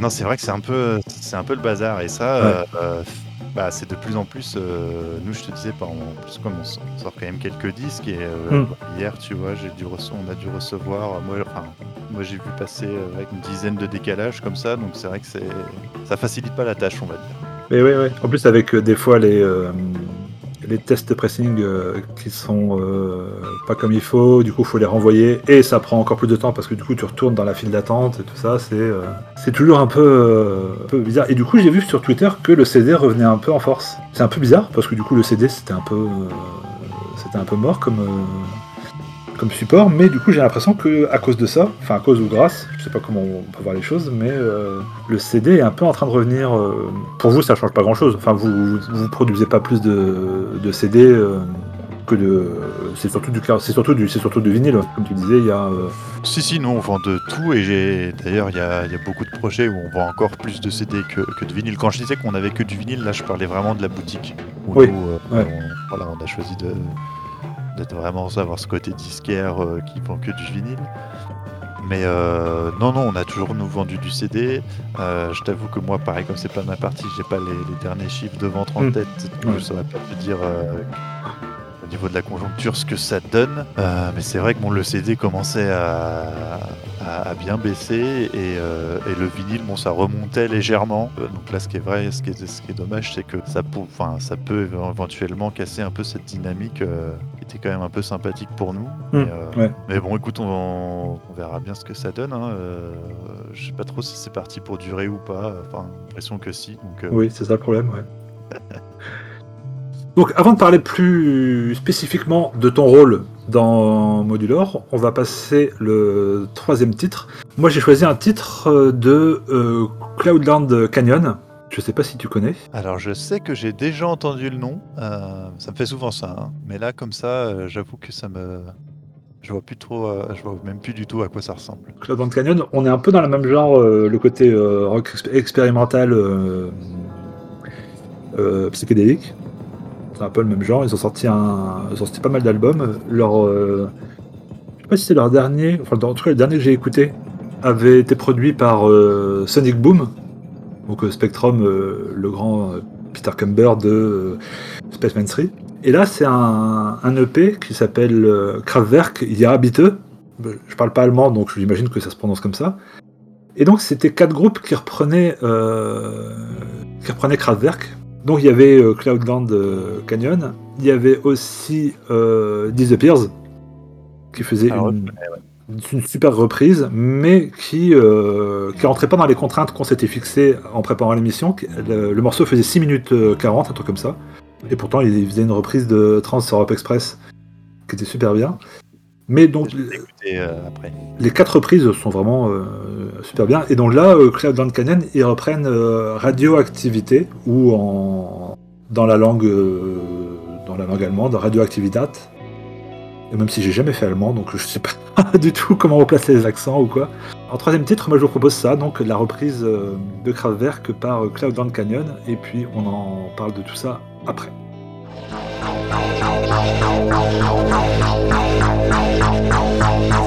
Non, c'est vrai que c'est un peu, un peu le bazar et ça, Ouais. Bah, c'est de plus en plus. euh, nous, je te disais, par, en plus comme on sort quand même quelques disques et euh, Mm. hier, tu vois, j'ai dû on a dû recevoir. Moi, enfin, moi, j'ai vu passer euh, avec une dizaine de décalages comme ça, donc c'est vrai que c'est, ça facilite pas la tâche, on va dire. Mais oui, oui. En plus, avec des fois les, les tests de pressing euh, qui sont euh, pas comme il faut, du coup, il faut les renvoyer et ça prend encore plus de temps parce que du coup, tu retournes dans la file d'attente et tout ça. C'est euh, toujours un peu, un peu bizarre. Et du coup, j'ai vu sur Twitter que le CD revenait un peu en force. C'est un peu bizarre parce que du coup, le CD c'était un peu, c'était un peu mort comme. Comme support, mais du coup j'ai l'impression que à cause de ça, enfin à cause ou grâce, je sais pas comment on peut voir les choses, mais euh, le CD est un peu en train de revenir. euh, pour vous, ça change pas grand chose. Enfin, vous vous, produisez pas plus de, de CD euh, que de. C'est surtout du c'est surtout du c'est surtout du vinyle, comme tu disais. Il y a Si, si, nous, on vend de tout et j'ai d'ailleurs, il y a, y a beaucoup de projets où on vend encore plus de CD que, que de vinyle. Quand je disais qu'on avait que du vinyle, là, je parlais vraiment de la boutique. Où Oui, nous, ouais. on, voilà, on a choisi de d'être vraiment avoir ce côté disquaire euh, qui vend que du vinyle. Mais euh, non, non, on a toujours nous vendu du CD. Euh, je t'avoue que moi, pareil, comme c'est pas ma partie, j'ai pas les, les derniers chiffres de vente en Mm. tête. donc Ouais. Je saurais pas te dire euh, niveau de la conjoncture ce que ça donne. Euh, mais c'est vrai que bon, le CD commençait à, à- à bien baisser et, euh, et le vinyle, bon, ça remontait légèrement. Euh, donc là, ce qui est vrai, ce qui est, ce qui est dommage, c'est que ça, peut, enfin, ça peut éventuellement casser un peu cette dynamique euh, qui était quand même un peu sympathique pour nous. Mm, Mais, ouais. mais bon, écoute, on, on verra bien ce que ça donne. Hein. Je sais pas trop si c'est parti pour durer ou pas. Enfin, l'impression que si. Donc, Oui, c'est ça le problème, ouais. Donc, avant de parler plus spécifiquement de ton rôle dans Modular, on va passer le troisième titre. Moi, j'ai choisi un titre euh, de euh, Cloudland Canyon. Je sais pas si tu connais. Alors, je sais que j'ai déjà entendu le nom. euh, ça me fait souvent ça. hein. Mais là, comme ça, euh, j'avoue que ça me. Je vois plus trop. je vois même plus du tout à quoi ça ressemble. Cloudland Canyon, on est un peu dans le même genre, le côté rock exp- expérimental psychédélique. C'est un peu le même genre. Ils ont sorti pas mal d'albums. Leur, euh, je sais pas si c'est leur dernier, enfin en tout cas le dernier que j'ai écouté avait été produit par euh, Sonic Boom, donc euh, Spectrum, euh, le grand Peter Cumber de Spaceman 3. Et là, c'est un, EP qui s'appelle Kraftwerk Ja bitte. Je parle pas allemand, donc j'imagine que ça se prononce comme ça. Et donc, c'était quatre groupes qui reprenaient, qui reprenaient Kraftwerk. Donc, il y avait euh, Cloudland euh, Canyon. Il y avait aussi euh, Disappears, qui faisait Alors, une, une super reprise, mais qui qui rentrait pas dans les contraintes qu'on s'était fixées en préparant l'émission. Le, le morceau faisait 6 minutes euh, 40, un truc comme ça. Et pourtant, il faisait une reprise de Trans Europe Express qui était super bien. Mais donc, euh, après. les quatre reprises sont vraiment euh, super bien. Et donc là, euh, Cloudland Canyon, ils reprennent Radioactivité, ou en, dans, la langue, dans la langue allemande, Radioactivitat. Et même si j'ai jamais fait allemand, donc je sais pas du tout comment on place les accents ou quoi. En troisième titre, moi je vous propose ça, donc la reprise de Kraftwerk par euh, Cloudland Canyon, et puis on en parle de tout ça après. no, no, no, no, no.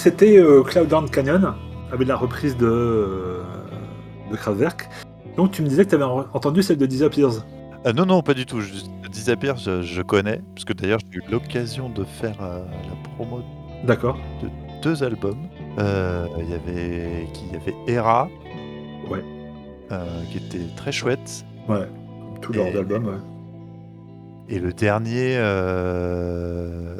C'était euh, Cloudland Canyon, avec la reprise de, euh, de Kraftwerk. Donc tu me disais que tu avais entendu celle de Disappears. Euh, non, non, pas du tout. Je, Disappears, je, je connais, parce que d'ailleurs j'ai eu l'occasion de faire euh, la promo D'accord. de deux albums. Il y avait qui il y avait Era, Ouais. qui était très chouette, Ouais. Leurs Et- albums, ouais. et le dernier, euh,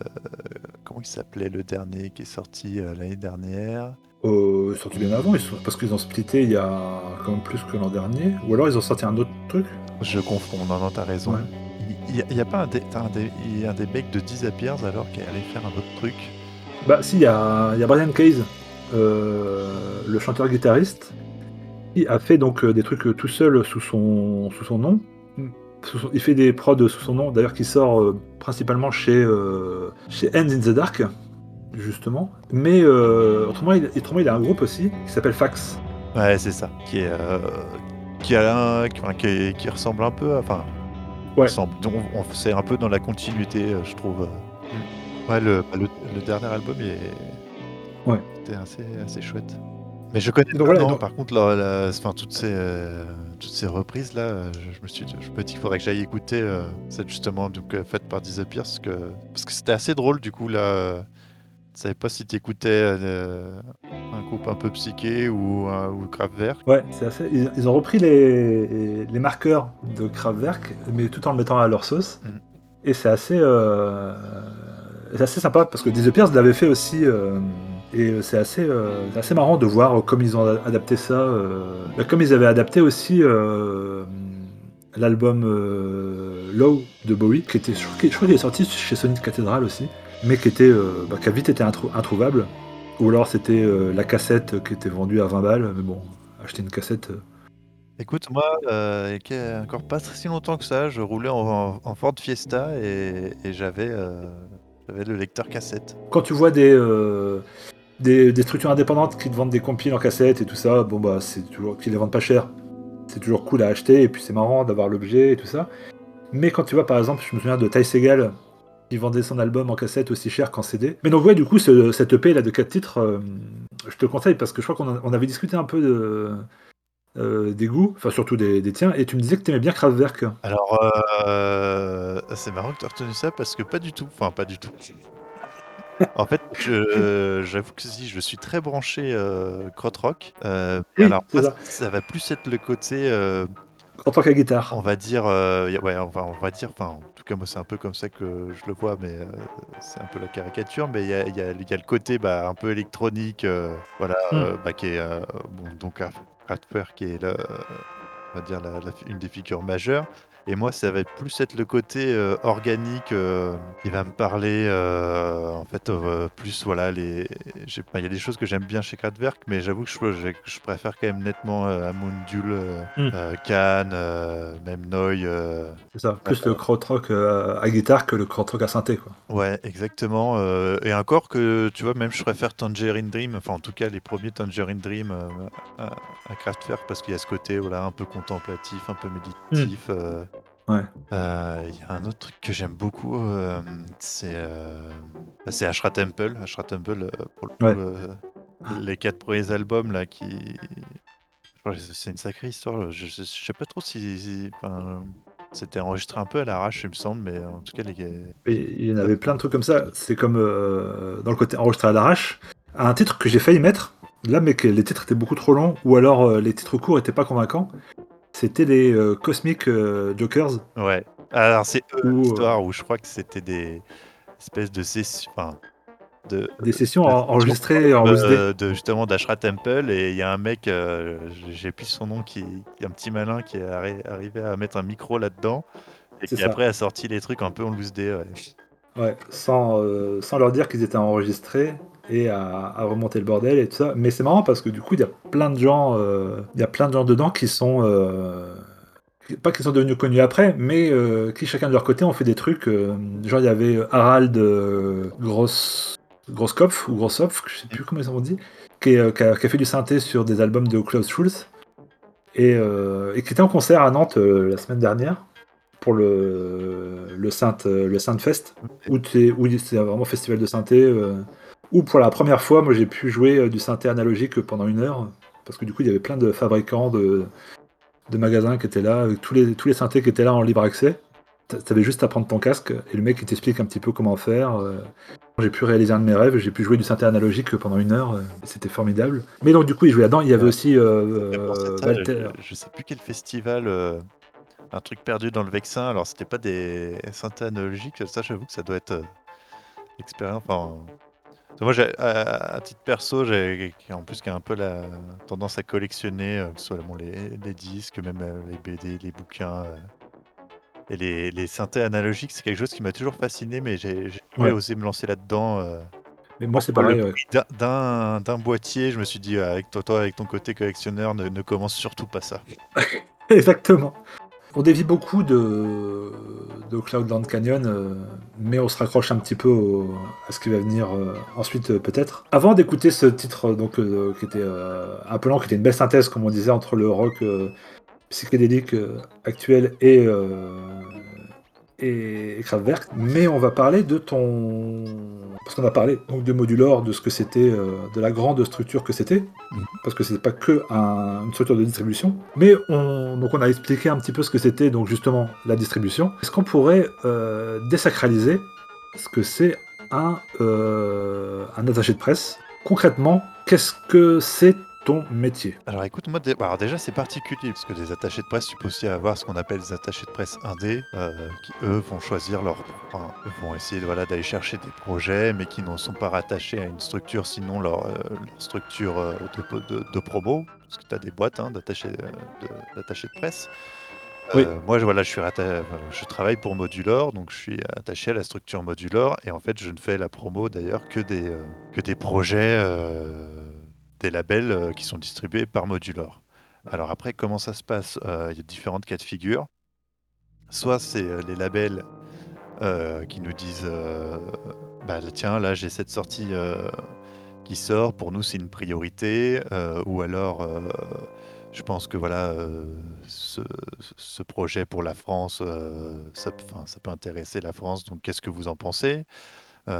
comment il s'appelait le dernier qui est sorti euh, l'année dernière Euh, sorti bien avant, ils sont... parce qu'ils ont splitté il y a quand même plus que l'an dernier. Ou alors ils ont sorti un autre truc. Je confonds, non, non, t'as raison. Ouais. Il y, a- pas un des, t'as un des, y a un des mecs de Disappears alors qui est allé faire un autre truc? Bah si, il y a, y a Brian Case, euh, le chanteur-guitariste, qui a fait donc euh, des trucs tout seul sous son, sous son nom. Il fait des prods sous son nom, d'ailleurs qui sort euh, principalement chez, euh, chez Hands in the Dark, justement. Mais euh, autrement, il, autrement, il a un groupe aussi qui s'appelle Fax. Ouais, c'est ça. Qui est, qui a un- qui, qui ressemble un peu, à- enfin, Ouais. ressemble. Donc, on, on- c'est un peu dans la continuité, je trouve. Ouais, le, le, le dernier album est, Ouais. était assez, assez chouette. Mais je connais Donc pas, voilà, non, donc- par contre, la- la- enfin, toutes ces, euh, toutes ces reprises là, je, je me suis, je me dis qu'il faudrait que j'aille écouter euh, celle justement donc euh, faite par Disappears, parce que parce que c'était assez drôle du coup là. euh, Je savais pas si t'écoutais euh, un groupe un peu psyché ou, ou Kraftwerk. Ouais, c'est assez. Ils, ils ont repris les, les marqueurs de Kraftwerk, mais tout en le mettant à leur sauce. Mhm. Et c'est assez, c'est assez sympa parce que Disappears l'avait fait aussi. Euh, et c'est assez, euh, assez marrant de voir comme ils ont adapté ça. euh, bah, comme ils avaient adapté aussi euh, l'album euh, Low de Bowie, qui était, je crois qu'il est sorti chez Sony Cathedral aussi, mais qui, était, euh, bah, qui a vite été introu- introuvable. Ou alors c'était euh, la cassette qui était vendue à 20 balles, mais bon, acheter une cassette. euh, Écoute, moi, euh, il y a encore pas si longtemps que ça, je roulais en, en Ford Fiesta et, et j'avais euh, le lecteur cassette. Quand tu vois des, euh, des, structures indépendantes qui te vendent des compiles en cassette et tout ça, bon bah c'est toujours qu'ils les vendent pas cher. C'est toujours cool à acheter et puis c'est marrant d'avoir l'objet et tout ça. Mais quand tu vois par exemple, je me souviens de Ty Segal qui vendait son album en cassette aussi cher qu'en CD. Mais donc ouais, du coup, ce, cette EP là de 4 titres, euh, je te le conseille parce que je crois qu'on avait discuté un peu euh, des goûts, enfin surtout des, tiens, et tu me disais que tu aimais bien Kraftwerk. Alors, euh, c'est marrant que tu aies retenu ça parce que pas du tout. Enfin, pas du tout. En fait, j'avoue que si, je suis très branché euh, krautrock. Euh, Oui, alors, ça. ça va plus être le côté, euh, En tant que guitare. on va dire, euh, ouais, enfin, on va dire, enfin, en tout cas, moi, c'est un peu comme ça que je le vois, mais c'est un peu la caricature. Mais il y a, il y a- il y a le côté bah, un peu électronique, voilà, Mm. euh, bah, qui est, bon, donc, Kraftwerk qui est là, on va dire, la- la- une des figures majeures. Et moi, ça va être plus être le côté euh, organique euh, qui va me parler. euh, en fait, euh, plus voilà, les. Il y a des choses que j'aime bien chez Kraftwerk, mais j'avoue que je, je, je préfère quand même nettement euh, Amundul, euh, Mm. euh, Cannes, euh, même Noy. euh, C'est ça. Plus le krautrock euh, à guitare que le krautrock à synthé quoi. Ouais, exactement. euh, et encore que, tu vois, même je préfère Tangerine Dream, enfin en tout cas les premiers Tangerine Dream euh, à, à Kraftwerk, parce qu'il y a ce côté voilà, un peu contemplatif, un peu méditatif. euh. Ouais. Euh, Il y a un autre truc que j'aime beaucoup, euh, c'est euh, bah, c'est Ashra Temple. Ashra Temple, pour le coup, Ouais. euh, les quatre premiers albums là qui. C'est une sacrée histoire. Je, je, je sais pas trop si. si- enfin, c'était enregistré un peu à l'arrache, il me semble, mais en tout cas, les, il y en avait plein de trucs comme ça. C'est comme euh, dans le côté enregistré à l'arrache. Un titre que j'ai failli mettre, là, mais que les titres étaient beaucoup trop longs, ou alors euh, les titres courts étaient pas convaincants. C'était les euh, Cosmic euh, Jokers. Ouais. Alors c'est eux euh, l'histoire où je crois que c'était des espèces de sessions, enfin, de Des sessions de- en- enregistrées en euh, de justement d'Ashra Temple et il y a un mec, euh, j'ai plus son nom, qui, qui est un petit malin qui est arri- arrivé à mettre un micro là-dedans et C'est qui ça. après a sorti les trucs un peu en loose day. Ouais. Ouais, sans, euh, sans leur dire qu'ils étaient enregistrés et à, remonter le bordel et tout ça. Mais c'est marrant parce que du coup, il y a plein de gens, euh, il y a plein de gens dedans qui sont euh, pas qui sont devenus connus après, mais euh, qui chacun de leur côté ont fait des trucs. genre, il y avait Harald euh, Gross, Grosskopf ou Grossopf, je sais plus comment ils ont dit, qui, a, fait du synthé sur des albums de Klaus Schulz et, qui était en concert à Nantes la semaine dernière pour le le Saint le Fest où, où c'est vraiment festival de synthé euh, Ou pour la première fois, moi j'ai pu jouer du synthé analogique pendant une heure, parce que du coup il y avait plein de fabricants de, de magasins qui étaient là, avec tous les, tous les synthés qui étaient là en libre accès. T'avais juste à prendre ton casque et le mec il t'explique un petit peu comment faire. J'ai pu réaliser un de mes rêves, j'ai pu jouer du synthé analogique pendant une heure, c'était formidable. Mais donc du coup il jouait là-dedans, il y avait aussi Walter. Je, sais plus quel festival, un truc perdu dans le Vexin, alors c'était pas des synthés analogiques, ça j'avoue que ça doit être l'expérience. Enfin, moi, à, titre perso, j'ai en plus qui a un peu la tendance à collectionner, que ce soit les, disques, même les BD, les bouquins. Et les, les synthés analogiques, c'est quelque chose qui m'a toujours fasciné, mais j'ai jamais osé me lancer là-dedans. Euh. Mais moi, c'est pareil. D'un boîtier, je me suis dit, avec toi, toi avec ton côté collectionneur, ne, ne commence surtout pas ça. Exactement. On dévie beaucoup de, de Cloudland Canyon, euh, mais on se raccroche un petit peu à ce qui va venir euh, ensuite peut-être. Avant d'écouter ce titre donc qui était un peu qui était une belle synthèse comme on disait entre le rock psychédélique actuel et et Kraftwerk, mais on va parler de ton. Parce qu'on a parlé donc de Modular, de ce que c'était, euh, de la grande structure que c'était, mhm. parce que c'était pas que une structure de distribution, mais on, donc on a expliqué un petit peu ce que c'était, donc justement la distribution. Est-ce qu'on pourrait euh, désacraliser ce que c'est un, euh, un attaché de presse? Concrètement, qu'est-ce que c'est ton métier Alors écoute, moi alors déjà c'est particulier parce que des attachés de presse, tu peux aussi avoir ce qu'on appelle des attachés de presse indés euh, qui eux vont choisir leur. Enfin, vont essayer voilà, d'aller chercher des projets mais qui ne sont pas rattachés à une structure sinon leur, euh, structure euh, de, de, promo. Parce que tu as des boîtes hein, d'attachés de, de presse. Oui. moi, je, voilà, je, suis je travaille pour Modular, donc je suis attaché à la structure Modular, et en fait, je ne fais la promo d'ailleurs que des, que des projets des labels euh, qui sont distribués par Modular. Alors après, comment ça se passe? Euh, Il y a différentes cas de figure. Soit c'est euh, les labels qui nous disent bah, tiens, là j'ai cette sortie qui sort, pour nous c'est une priorité, ou alors je pense que voilà, ce, projet pour la France, ça, peut intéresser la France, donc qu'est-ce que vous en pensez?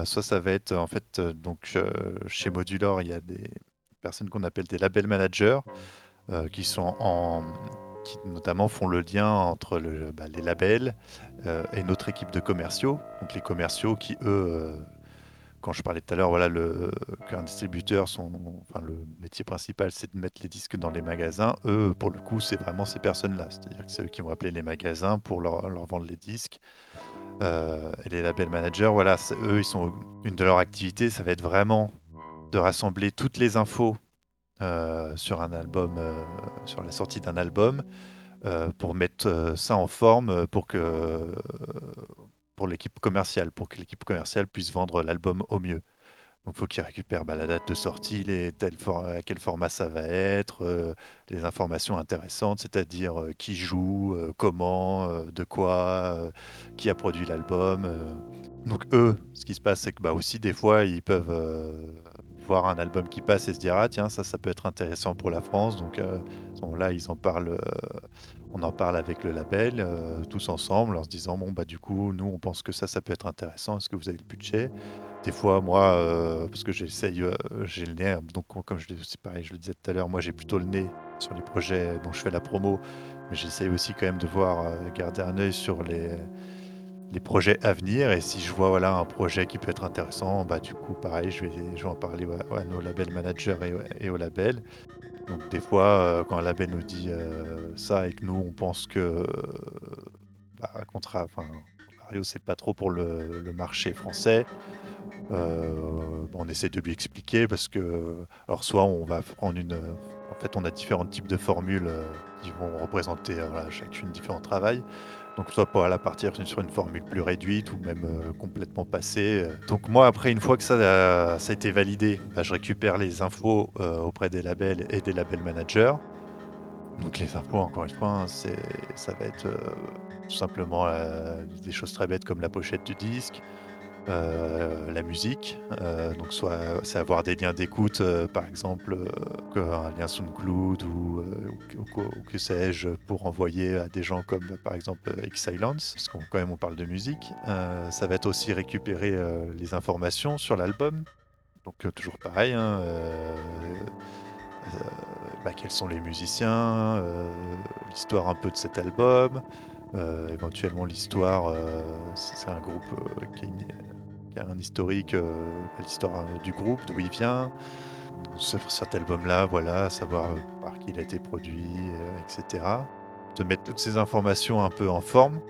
Soit ça va être en fait, donc chez Modular, il y a des, personnes qu'on appelle des label managers, euh, qui sont en, qui notamment font le lien entre le, bah, les labels euh, et notre équipe de commerciaux. Donc les commerciaux qui, eux, euh, quand je parlais tout à l'heure, voilà, qu'un distributeur, son, enfin, le métier principal, c'est de mettre les disques dans les magasins. Eux, pour le coup, c'est vraiment ces personnes-là. C'est-à-dire que c'est eux qui vont appeler les magasins pour leur, leur vendre les disques. et les label managers, voilà, eux, ils sont une de leurs activités, ça va être vraiment de rassembler toutes les infos euh, sur un album, euh, sur la sortie d'un album, euh, pour mettre ça en forme pour que pour l'équipe commerciale, pour que l'équipe commerciale puisse vendre l'album au mieux. Donc, faut qu'ils récupèrent bah, la date de sortie, les, à quel format ça va être, les informations intéressantes, c'est-à-dire qui joue, comment, de quoi, qui a produit l'album. Donc, eux, ce qui se passe, c'est que bah, aussi, des fois, ils peuvent voir un album qui passe et se dire ah tiens ça ça peut être intéressant pour la France. Donc euh, là ils en parlent euh, on en parle avec le label euh, tous ensemble en se disant bon bah du coup nous on pense que ça ça peut être intéressant. Est-ce que vous avez le budget? Des fois moi parce que j'essaye j'ai le nez donc comme je je le disais tout à l'heure moi j'ai plutôt le nez sur les projets dont je fais la promo. Mais j'essaye aussi quand même de voir garder un œil sur les les projets à venir. Et si je vois voilà, un projet qui peut être intéressant, bah, du coup, pareil, je vais, je vais en parler à, nos label managers et, et, au label. Donc, des fois, euh, quand un label nous dit euh, ça et que nous, on pense que, bah, contrat, enfin, Mario, c'est pas trop pour le, marché français. Euh, on essaie de lui expliquer parce que, alors, soit on va prendre une. En fait, on a différents types de formules qui vont représenter chacune différents travail. Donc soit pour la partir sur une formule plus réduite ou même euh, complètement passée. Donc moi après une fois que ça a, ça a été validé, bah, je récupère les infos euh, auprès des labels et des labels managers. Donc les infos encore une fois, hein, ça va être euh, tout simplement des choses très bêtes comme la pochette du disque, euh, la musique. Euh, donc soit c'est avoir des liens d'écoute, euh, par exemple un lien SoundCloud ou, que sais-je, pour envoyer à des gens comme par exemple X-Silence, parce qu'on on parle de musique. ça va être aussi récupérer les informations sur l'album. Donc toujours pareil, hein, bah, quels sont les musiciens, l'histoire un peu de cet album, éventuellement l'histoire, c'est un groupe qui, a un historique, l'histoire du groupe, d'où il vient. Cet album-là, voilà, savoir par qui il a été produit, etc. De mettre toutes ces informations un peu en forme.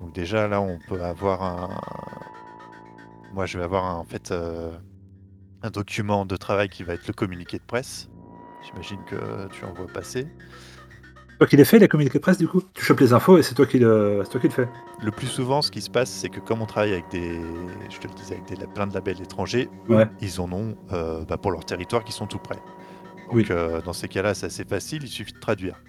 Donc déjà là, on peut avoir un. Moi, je vais avoir en fait un document de travail qui va être le communiqué de presse. J'imagine que tu en vois passer. Toi qui les fais, les communiqués de presse, du coup? Tu chopes les infos et c'est toi, qui le... toi qui le fais. Le plus souvent, ce qui se passe, c'est que comme on travaille avec des, je te le disais, avec des, plein de labels étrangers, ils en ont euh, bah, pour leur territoire qui sont tout près. Donc euh, dans ces cas-là, c'est assez facile, il suffit de traduire.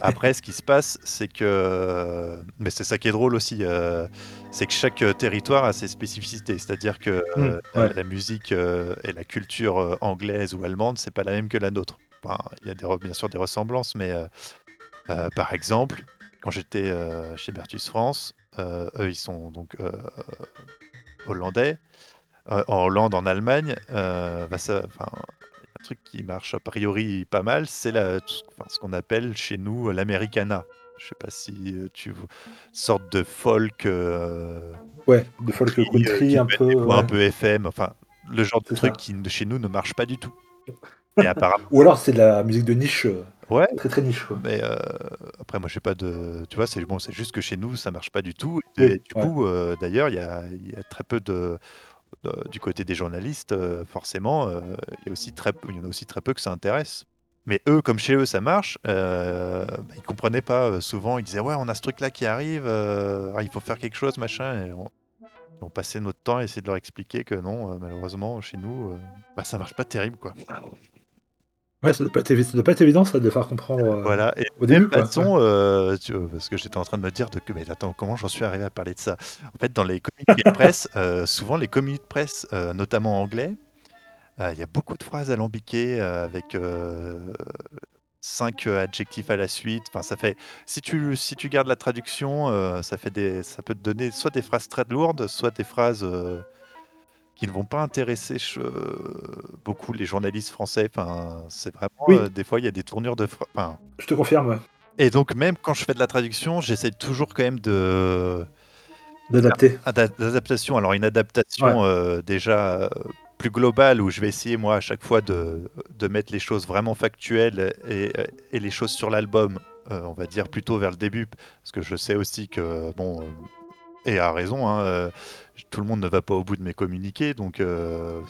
Après, ce qui se passe, c'est que, mais c'est ça qui est drôle aussi, euh, c'est que chaque territoire a ses spécificités. C'est-à-dire que mmh, la musique et la culture anglaise ou allemande, c'est pas la même que la nôtre il y a des, bien sûr des ressemblances, mais euh, euh, par exemple, quand j'étais euh, chez Bertus France, eux, ils sont donc hollandais. en Hollande, en Allemagne, bah, ça, un truc qui marche a priori pas mal, c'est ce qu'on appelle chez nous l'americana. Je sais pas si tu sorte de folk. ouais, de folk country un peu. Ou un peu FM, enfin, le genre de truc qui chez nous ne marche pas du tout. Ou alors c'est de la musique de niche. Euh, ouais. Très très niche. Mais euh, après, moi, je sais pas de. Tu vois, c'est bon, c'est juste que chez nous, ça marche pas du tout. Et du coup, euh, d'ailleurs, il y a, y a, très peu de, du côté des journalistes, forcément, il y a aussi très, il y en a aussi très peu que ça intéresse. Mais eux, comme chez eux, ça marche. Bah, ils comprenaient pas. souvent, ils disaient ouais, on a ce truc-là qui arrive. il faut faire quelque chose, machin. Et on, on passait notre temps à essayer de leur expliquer que non, malheureusement, chez nous, bah, ça marche pas terrible, quoi. Ouais, ça doit pas être, pas être évident ça de faire comprendre euh, voilà. Et au début. Façon, euh, parce que j'étais en train de me dire de que mais attends comment j'en suis arrivé à parler de ça? En fait, dans les communiqués de presse, euh, souvent les communiqués de presse, notamment anglais, il y a beaucoup de phrases alambiquées avec cinq adjectifs à la suite. Enfin, ça fait si tu si tu gardes la traduction, ça fait des ça peut te donner soit des phrases très lourdes, soit des phrases qui ne vont pas intéresser euh, beaucoup les journalistes français. Enfin, c'est vraiment euh, des fois il y a des tournures de. Enfin, Je te confirme. Et donc même quand je fais de la traduction, j'essaie toujours quand même de d'adapter. D'adaptation. Alors une adaptation euh, déjà plus globale où je vais essayer moi à chaque fois de, de mettre les choses vraiment factuelles et, et les choses sur l'album, on va dire plutôt vers le début, parce que je sais aussi que bon et a raison, hein, tout le monde ne va pas au bout de mes communiqués, donc euh,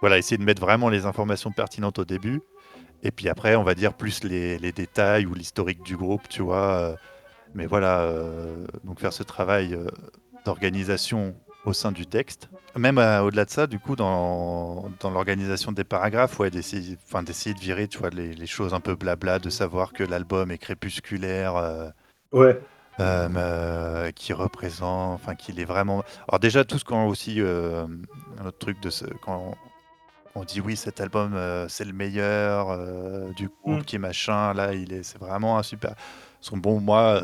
voilà, essayer de mettre vraiment les informations pertinentes au début, et puis après, on va dire plus les, détails ou l'historique du groupe, tu vois. Euh, mais voilà, donc faire ce travail d'organisation au sein du texte. Même au-delà de ça, du coup, dans, dans l'organisation des paragraphes, ouais, d'essayer, d'essayer de virer, tu vois, les, choses un peu blabla, de savoir que l'album est crépusculaire. ouais. Euh, euh, qui représente, enfin qu'il est vraiment. Alors déjà tout ce qu'on aussi euh, un autre truc de ce quand on dit oui cet album c'est le meilleur du groupe mm. qui est machin là il est c'est vraiment un super. Son bon moi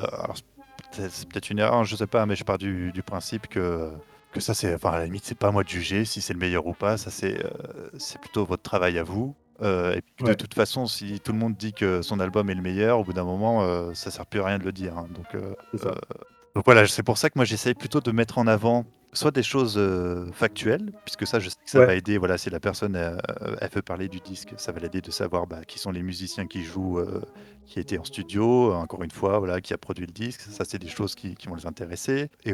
c'est peut-être une erreur je sais pas mais je pars du, du principe que que ça c'est enfin à la limite c'est pas à moi de juger si c'est le meilleur ou pas ça c'est c'est plutôt votre travail à vous euh, et puis de toute façon, si tout le monde dit que son album est le meilleur, au bout d'un moment, euh, ça sert plus à rien de le dire. Hein. Donc, euh, donc voilà, c'est pour ça que moi j'essaye plutôt de mettre en avant soit des choses factuelles, puisque ça, je sais que ça va aider. Voilà, si la personne elle veut parler du disque, ça va l'aider de savoir bah, qui sont les musiciens qui jouent, qui étaient en studio, encore une fois, voilà, qui a produit le disque. Ça, c'est des choses qui, vont les intéresser. Et,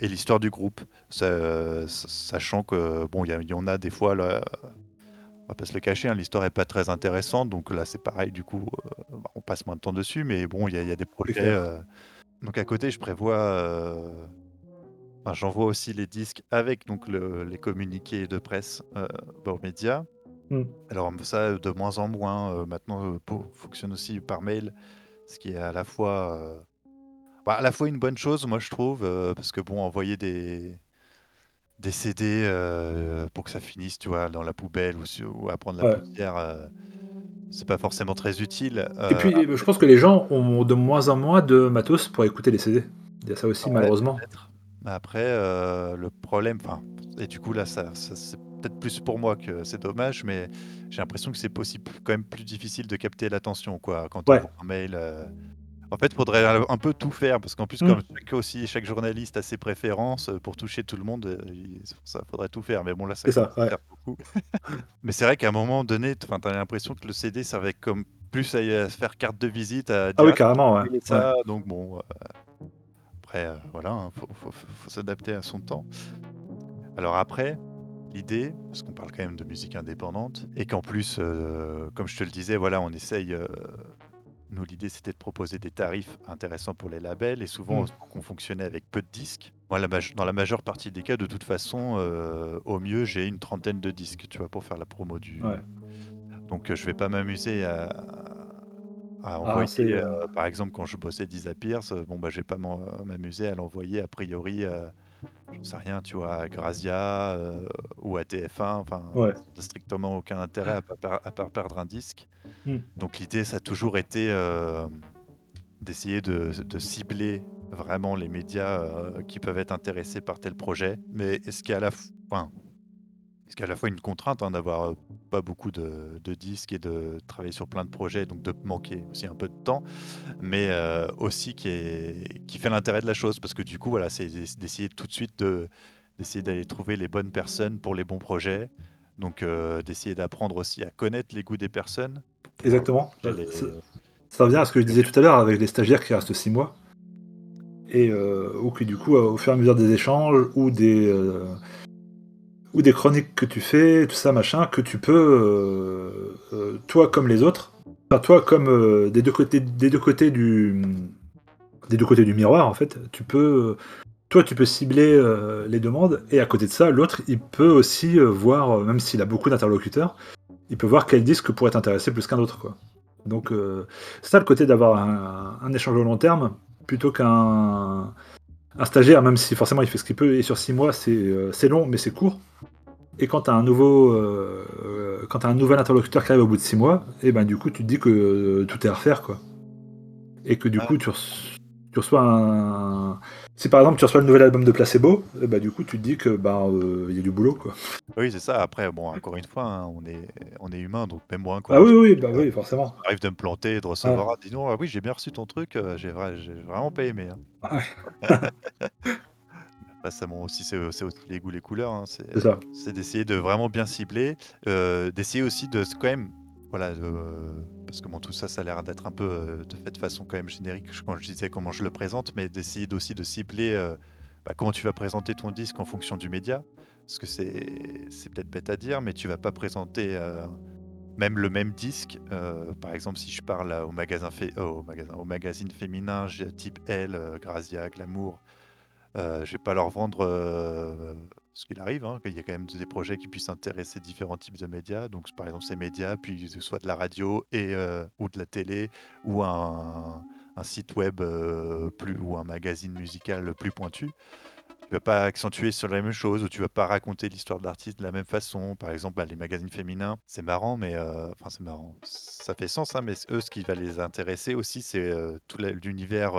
et l'histoire du groupe, sachant que bon, il y, en a des fois là, va pas se le cacher, hein, l'histoire est pas très intéressante, donc là c'est pareil, du coup euh, bah, on passe moins de temps dessus, mais bon, il y, a des projets. Euh, donc à côté, je prévois, euh, enfin, j'envoie aussi les disques avec donc les communiqués de presse aux médias. Hmm. Alors ça, de moins en moins, maintenant, fonctionne aussi par mail, ce qui est à la fois, bah, à la fois une bonne chose, moi je trouve, parce que bon, envoyer des des CD euh, pour que ça finisse, tu vois, dans la poubelle ou, à prendre la poussière, euh, c'est pas forcément très utile. Et puis, euh, je pense que les gens ont de moins en moins de matos pour écouter les CD. Il y a ça aussi, malheureusement. après, le problème, enfin, et du coup, là, ça, peut-être plus pour moi que c'est dommage, mais j'ai l'impression que c'est possible quand même plus difficile de capter l'attention, quoi, quand on Ouais. envoie un mail, en fait, il faudrait un peu tout faire parce qu'en plus, Mmh. comme chaque aussi chaque journaliste a ses préférences, heu, pour toucher tout le monde, pour ça, faudrait tout faire. Mais bon, là, ça C'est ça, commence à ouais. faire beaucoup. Mais c'est vrai qu'à un moment donné, tu as l'impression que le CD servait comme plus à faire carte de visite, à Ah oui, «Ah, carrément, ouais. j'ai Ouais. ça», donc bon, heu, après, heu, voilà, hein, faut faut faut faut s'adapter à son temps. Alors après, l'idée, parce qu'on parle quand même de musique indépendante et qu'en plus, comme je te le disais, voilà, on essaye, nous l'idée c'était de proposer des tarifs intéressants pour les labels et souvent Mmh. on fonctionnait avec peu de disques. Moi la maj dans la majeure partie des cas de toute façon, heu, au mieux j'ai une trentaine de disques, tu vois? Pour faire la promo du Ouais. donc heu, je vais pas m'amuser à à Ah, envoyer, c'est, heu, heu par exemple quand je bossais Disappears, heu, bon bah, je vais pas m'amuser à l'envoyer a priori, j'en sais rien, tu vois? À Grazia, heu, ou à TF1, enfin, Ouais. strictement aucun intérêt à pas perdre un disque. Mmh. Donc l'idée ça a toujours été, hem, d'essayer de de cibler vraiment les médias, heu, qui peuvent être intéressés par tel projet. Mais ce qui est à la f enfin, ce qui est à la fois une contrainte, hein, d'avoir, heu, pas beaucoup de de disques et de travailler sur plein de projets, donc de manquer aussi un peu de temps, mais heu, aussi qui est qui fait l'intérêt de la chose. Parce que du coup, voilà, c'est d'ess d'essayer tout de suite de d'essayer d'aller trouver les bonnes personnes pour les bons projets. Donc heu, d'essayer d'apprendre aussi à connaître les goûts des personnes Exactement. Les ça ça revient à ce que je disais tout à l'heure avec les stagiaires qui restent 6 mois et heu, ou que du coup, au fur et à mesure des échanges ou des, ou des chroniques que tu fais, tout ça machin, que tu peux, heu heu, toi comme les autres, enfin toi comme, heu, des 2 côtés des 2 côtés du, des 2 côtés du miroir en fait, tu peux, toi tu peux cibler, les demandes et à côté de ça, l'autre il peut aussi, voir, même s'il a beaucoup d'interlocuteurs, il peut voir quel disque pourrait t'intéresser plus qu'un autre, quoi. Donc c'est ça le côté d'avoir un échange au long terme plutôt qu'un un stagiaire, même si forcément il fait ce qu'il peut et sur 6 mois c'est, c'est long mais c'est court et quand tu as un nouveau, quand tu as un nouvel interlocuteur qui arrive au bout de 6 mois et ben, du coup tu te dis que, heu, tout est à refaire, quoi et que du Ouais. coup tu tu reçois un si par exemple tu reçois le nouvel album de Placebo et bah, du coup tu te dis que, heu, il y a du boulot, quoi. Oui, c'est ça. Après bon, encore une fois, hein, on est on est humain, donc même moi Ah oui, oui, bah, oui, forcément. ça m'arrive de me planter de recevoir: «Ah dis donc, ah oui j'ai bien reçu ton truc, heu, j'ai vra j'ai vraiment pas aimé, hein». Ouais. Bah, ça aussi c'est, aussi les goûts, les couleurs, hein, c'est d'essayer de vraiment bien cibler, heu, d'essayer aussi de quand même, voilà, heu, parce que tout ça, ça a l'air d'être un peu, heu, de fait de façon quand même générique quand je disais comment je le présente, mais d'essayer d'aussi de cibler, heu, bah, comment tu vas présenter ton disque en fonction du média. Parce que c'est c'est peut-être bête à dire, mais tu vas pas présenter, même le même disque, par exemple si je parle au magasin au magasin, au magazine féminin, type heu, Grazia, Glamour, je vais pas leur vendre, ce qu'il arrive, hein, qu'il y a quand même des projets qui puissent intéresser différents types de médias. Donc par exemple ces médias, puis soit de la radio et heu, ou de la télé ou un site web, heu, plus ou un magazine musical plus pointu. Tu vas pas accentuer sur la même chose ou tu vas pas raconter l'histoire de l'artiste de la même façon. Par exemple, bah, les magazines féminins, c'est marrant, mais enfin c'est marrant, ça fait sens, hein, mais eux ce qui va les intéresser aussi c'est, tout l'univers,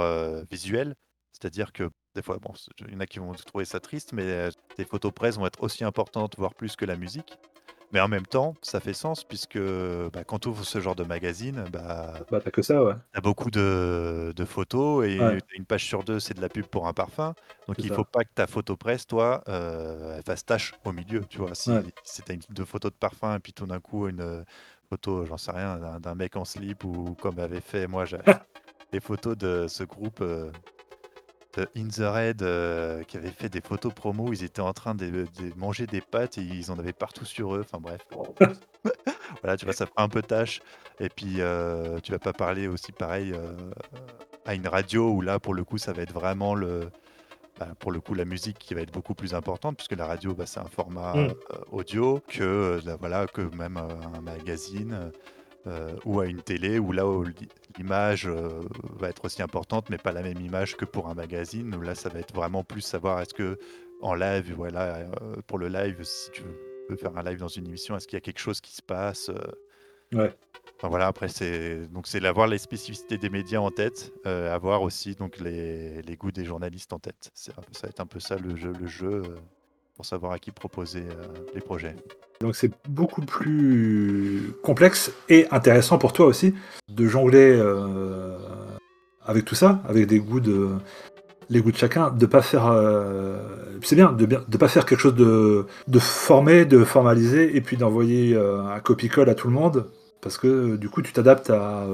visuel. C'est-à-dire que des fois, bon, il y en a qui vont trouver ça triste, mais heu, tes photos presse vont être aussi importantes, voire plus que la musique. Mais en même temps, ça fait sens puisque, bah, quand tu ouvres ce genre de magazine, bah Bah, tu as que ça, ouais. tu as beaucoup de de photos Ouais. et 1 page sur 2 c'est de la pub pour un parfum. Donc il faut ça. pas que ta photo presse toi, elle fasse tache au milieu, tu vois? Ouais. Si si tu as une 2 photos de parfum et puis tout d'un coup une, heu, photo, j'en sais rien, d'un mec en slip ou comme avait fait moi les photos de ce groupe, de In The Raid, heu, qui avait fait des photos promo, ils étaient en train de de manger des pâtes et ils en avaient partout sur eux, enfin bref. Voilà, tu vois, ça fera un peu tache et puis, heu, tu vas pas parler aussi pareil, heu, à une radio où là pour le coup ça va être vraiment le bah, pour le coup la musique qui va être beaucoup plus importante puisque la radio, bah, c'est un format, heu, audio que, voilà, que même, un magazine, ou à une télé où là l'image, heu, va être aussi importante, mais pas la même image que pour un magazine où là ça va être vraiment plus savoir est-ce qu'en live, voilà, heu, pour le live, si tu veux faire un live dans une émission, est-ce qu'il y a quelque chose qui se passe, heu Ouais. enfin voilà, après c'est donc c'est l'avoir les spécificités des médias en tête, avoir aussi donc les les goûts des journalistes en tête. Ça va être un peu ça le jeu le jeu, pour savoir à qui proposer les projets. Donc c'est beaucoup plus complexe et intéressant pour toi aussi de jongler avec tout ça, avec les goûts de chacun, de pas faire de pas faire quelque chose de, de formé, de formalisé et puis d'envoyer un copie-colle à tout le monde parce que du coup tu t'adaptes à,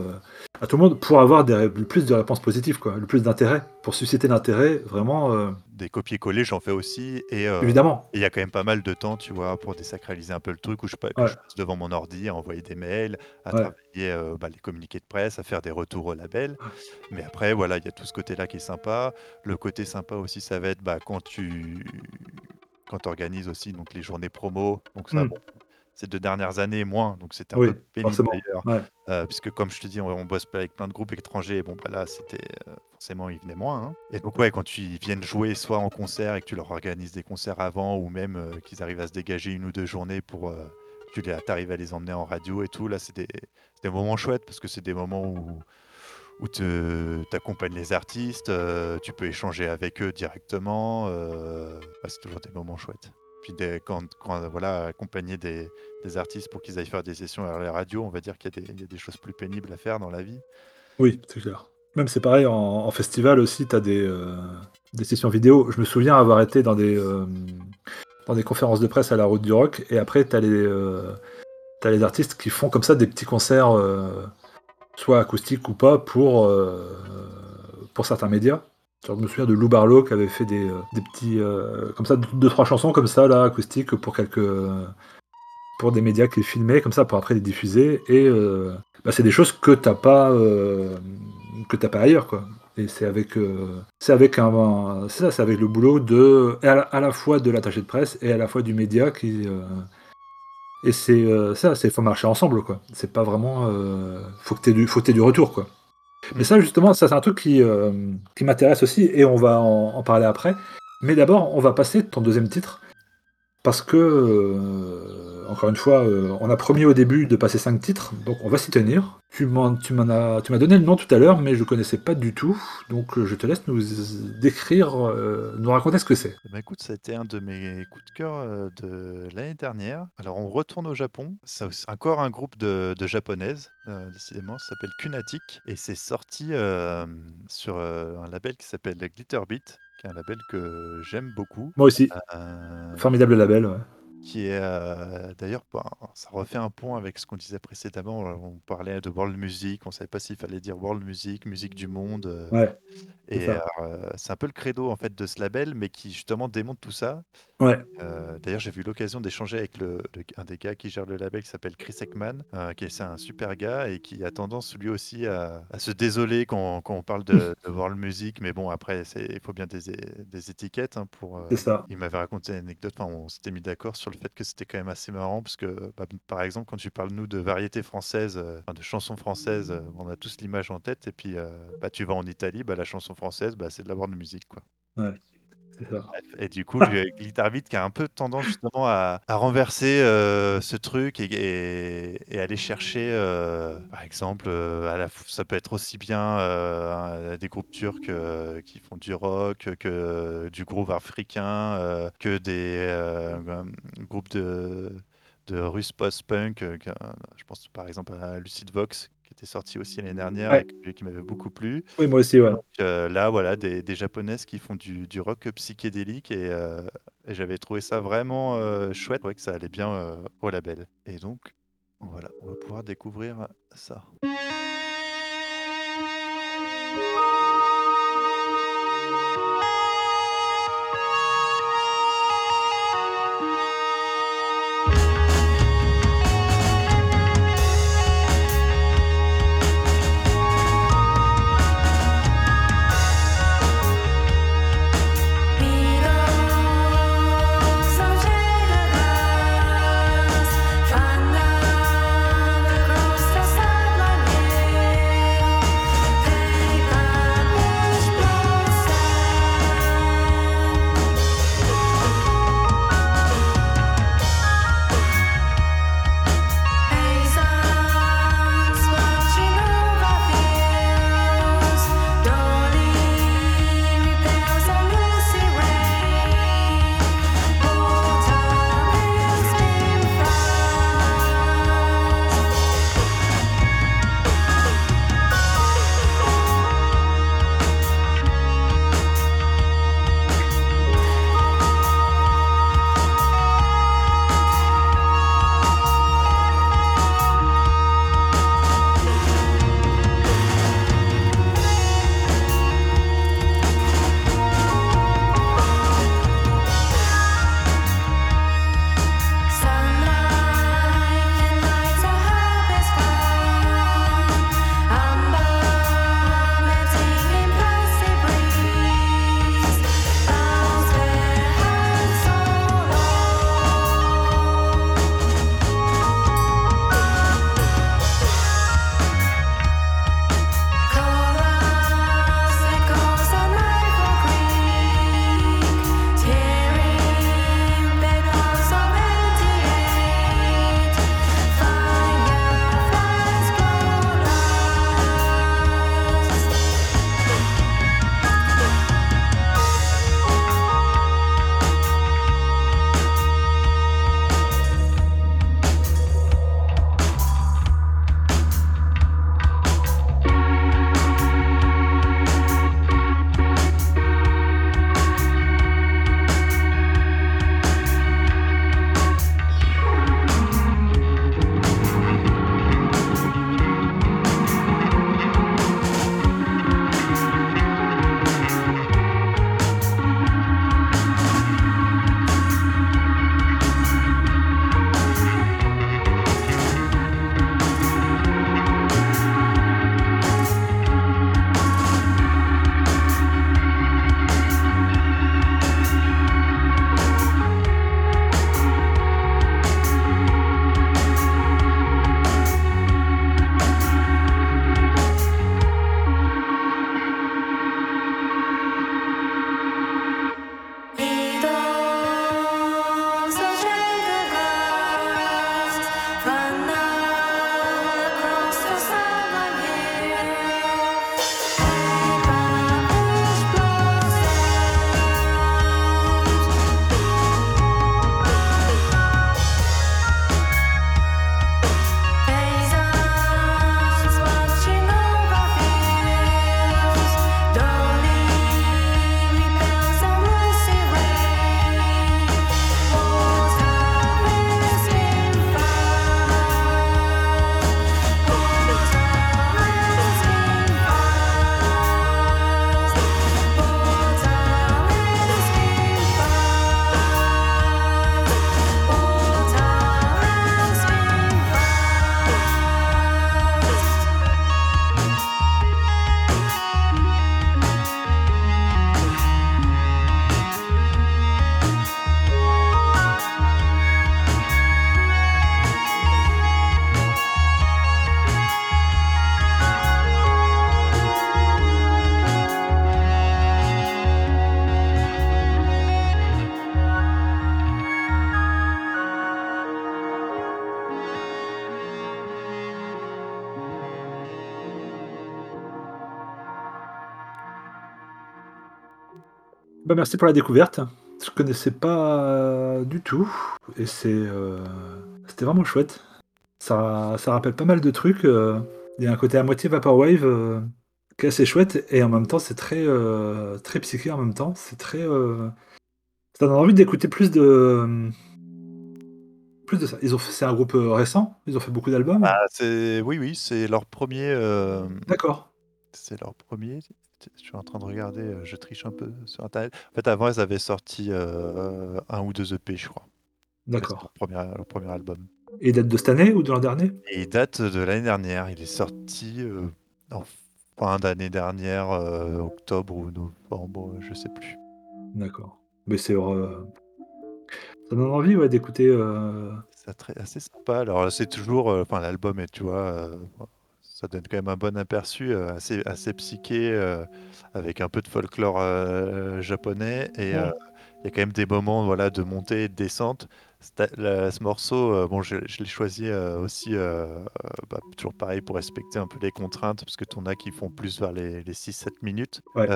à, tout le monde pour avoir des, le plus de réponses positives, quoi, le plus d'intérêt, pour susciter l'intérêt vraiment. Euh, des copier-coller, j'en fais aussi. Et, euh, Évidemment. Il y a quand même pas mal de temps, tu vois, pour désacraliser un peu le truc, où je, passe devant mon ordi à envoyer des mails, à travailler euh, bah, les communiqués de presse, à faire des retours au label. Mais après, voilà, il y a tout ce côté-là qui est sympa. Le côté sympa aussi, ça va être bah, quand tu quand organises aussi donc les journées promo. Donc ça, hmm ces deux dernières années, moins. Donc c'était un peu pénible d'ailleurs. Euh, puisque comme je te dis, on, bosse avec plein de groupes étrangers. Bon, bah là, c'était euh, forcément, ils venaient moins. Hein. Et donc, ouais, quand tu viennent jouer soit en concert et que tu leur organises des concerts avant, ou même euh, qu'ils arrivent à se dégager une ou deux journées pour que tu arrives à les emmener en radio et tout, là, c'est des, des, moments chouettes parce que c'est des moments où où tu accompagnes les artistes, tu peux échanger avec eux directement. Bah, c'est toujours des moments chouettes. Quand, voilà, accompagner des, artistes pour qu'ils aillent faire des sessions à la radio, on va dire qu'il y, a des choses plus pénibles à faire dans la vie. Oui, c'est clair. Même c'est pareil, en, festival aussi, tu as euh, des, sessions vidéo. Je me souviens avoir été dans des, euh, dans des conférences de presse à la Route du Rock, et après, tu as, euh, les artistes qui font comme ça des petits concerts, soit acoustiques ou pas, pour, pour certains médias. Je me souviens de Lou Barlow qui avait fait des, euh, petits. Euh, comme ça, deux, trois chansons comme ça, là, acoustiques, pour quelques. pour des médias qui filmaient, comme ça, pour après les diffuser. Et euh, bah, c'est des choses que t'as pas. que t'as pas ailleurs, quoi. Et c'est avec. c'est avec un. ça, c'est avec le boulot de. À la, fois de l'attaché de presse et à la fois du média qui. et c'est ça, c'est faut marcher ensemble, quoi. C'est pas vraiment. faut que t'aies du, faut que du retour, quoi. Mais ça, justement, ça c'est un truc qui, euh, m'intéresse aussi, et on va en, parler après. Mais d'abord, on va passer ton deuxième titre, parce que, euh, encore une fois, euh, on a promis au début de passer cinq titres, donc on va s'y tenir. Tu m'en, tu m'en as, tu m'as donné le nom tout à l'heure, mais je ne connaissais pas du tout, donc je te laisse nous décrire, nous raconter ce que c'est. Bah écoute, ça a été un de mes coups de cœur de l'année dernière. Alors on retourne au Japon, c'est encore un groupe de, de japonaises, décidément, ça s'appelle Kunatic, et c'est sorti sur un label qui s'appelle Glitterbeat qui est un label que j'aime beaucoup. Moi aussi. Euh, Formidable label, ouais. Qui est euh, d'ailleurs, bah, ça refait un pont avec ce qu'on disait précédemment. On parlait de world music, on savait pas s'il fallait dire world music, musique du monde. Euh, ouais. Et c'est un peu le credo en fait de ce label, mais qui justement démontre tout ça. Ouais. D'ailleurs, j'ai eu l'occasion d'échanger avec le, un des gars qui gère le label, qui s'appelle Chris Ekman, qui est un super gars et qui a tendance lui aussi à, se désoler quand, quand on parle de, de, world music. Mais bon, après, il faut bien des, des étiquettes hein, pour. C'est ça. Il m'avait raconté une anecdote. Enfin, on s'était mis d'accord sur le fait que c'était quand même assez marrant parce que, bah, par exemple, quand tu parles nous de variétés françaises, de chansons françaises, on a tous l'image en tête. Et puis, bah, tu vas en Italie, bah, la chanson française, bah, c'est de la de musique, quoi. Et du coup, Guitar Beat qui a un peu tendance justement à, à renverser euh, ce truc et, et, aller chercher, euh, par exemple, euh, à la, ça peut être aussi bien des groupes turcs qui font du rock, que du groove africain, que des groupes de, de russe post-punk. je pense par exemple à Lucid Vox était sorti aussi l'année dernière et qui m'avait beaucoup plu. Oui, moi aussi, ouais. Euh, là, voilà, des, des, japonaises qui font du, du rock psychédélique et, euh, et j'avais trouvé ça vraiment euh, chouette, ouais, que ça allait bien au label. Et donc, voilà, on va pouvoir découvrir ça. Merci pour la découverte. Je connaissais pas du tout et c'est, heu, c'était vraiment chouette. Ça ça rappelle pas mal de trucs, il y a un côté à moitié vaporwave, heu, qui est assez chouette et en même temps c'est très, très psyché en même temps. C'est très, ça donne envie d'écouter plus de, plus de ça. Ils ont fait c'est un groupe, récent? Ils ont fait beaucoup d'albums? Ah, c'est oui, oui, c'est leur 1er, hem, D'accord, c'est leur 1er. Je suis en train de regarder, heu, je triche un peu sur internet. En fait, avant, ils avaient sorti, heu, 1 ou 2 EP, je crois. D'accord leur 1er leur 1er album et il date de cette année ou de l'an dernier? et il date de l'année dernière. Il est sorti, heu, en fin d'année dernière, octobre ou novembre, je sais plus. D'accord. Mais c'est ça donne envie, ouais, d'écouter, C'est assez sympa. Alors, c'est toujours, enfin l'album est, tu vois, ça donne quand même un bon aperçu, heu, assez assez psyché, heu, avec un peu de folklore, heu, japonais et ouais, il y a quand même des moments, voilà, de montée et de descente. La ce morceau, bon, je je l'ai choisi, aussi, bah, toujours pareil pour respecter un peu les contraintes, parce que tu en as qui font plus vers les les 6-7 minutes, ouais.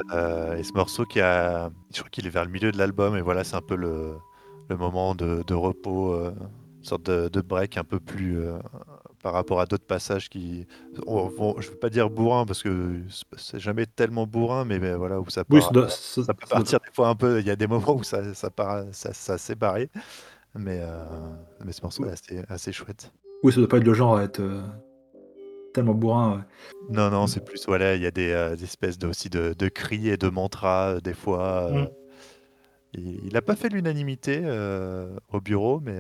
et ce morceau qui a je crois qu'il est vers le milieu de l'album et voilà, c'est un peu le le moment de de repos, une sorte de de break un peu plus, par rapport à d'autres passages qui on vont je veux pas dire bourrin parce que c'est jamais tellement bourrin, mais mais voilà, où ça Oui, part ça doit ça ça peut partir des fois un peu il y a des moments où ça ça part ça ça s'est barré, mais heu, mais ce morceau oui, est assez assez chouette. oui, ça doit pas être le genre à être, heu, tellement bourrin, ouais. Non, non, c'est plus voilà, il y a des, des espèces de aussi de de cris et de mantras, heu, des fois, Mmh. il il a pas fait l'unanimité, au bureau, mais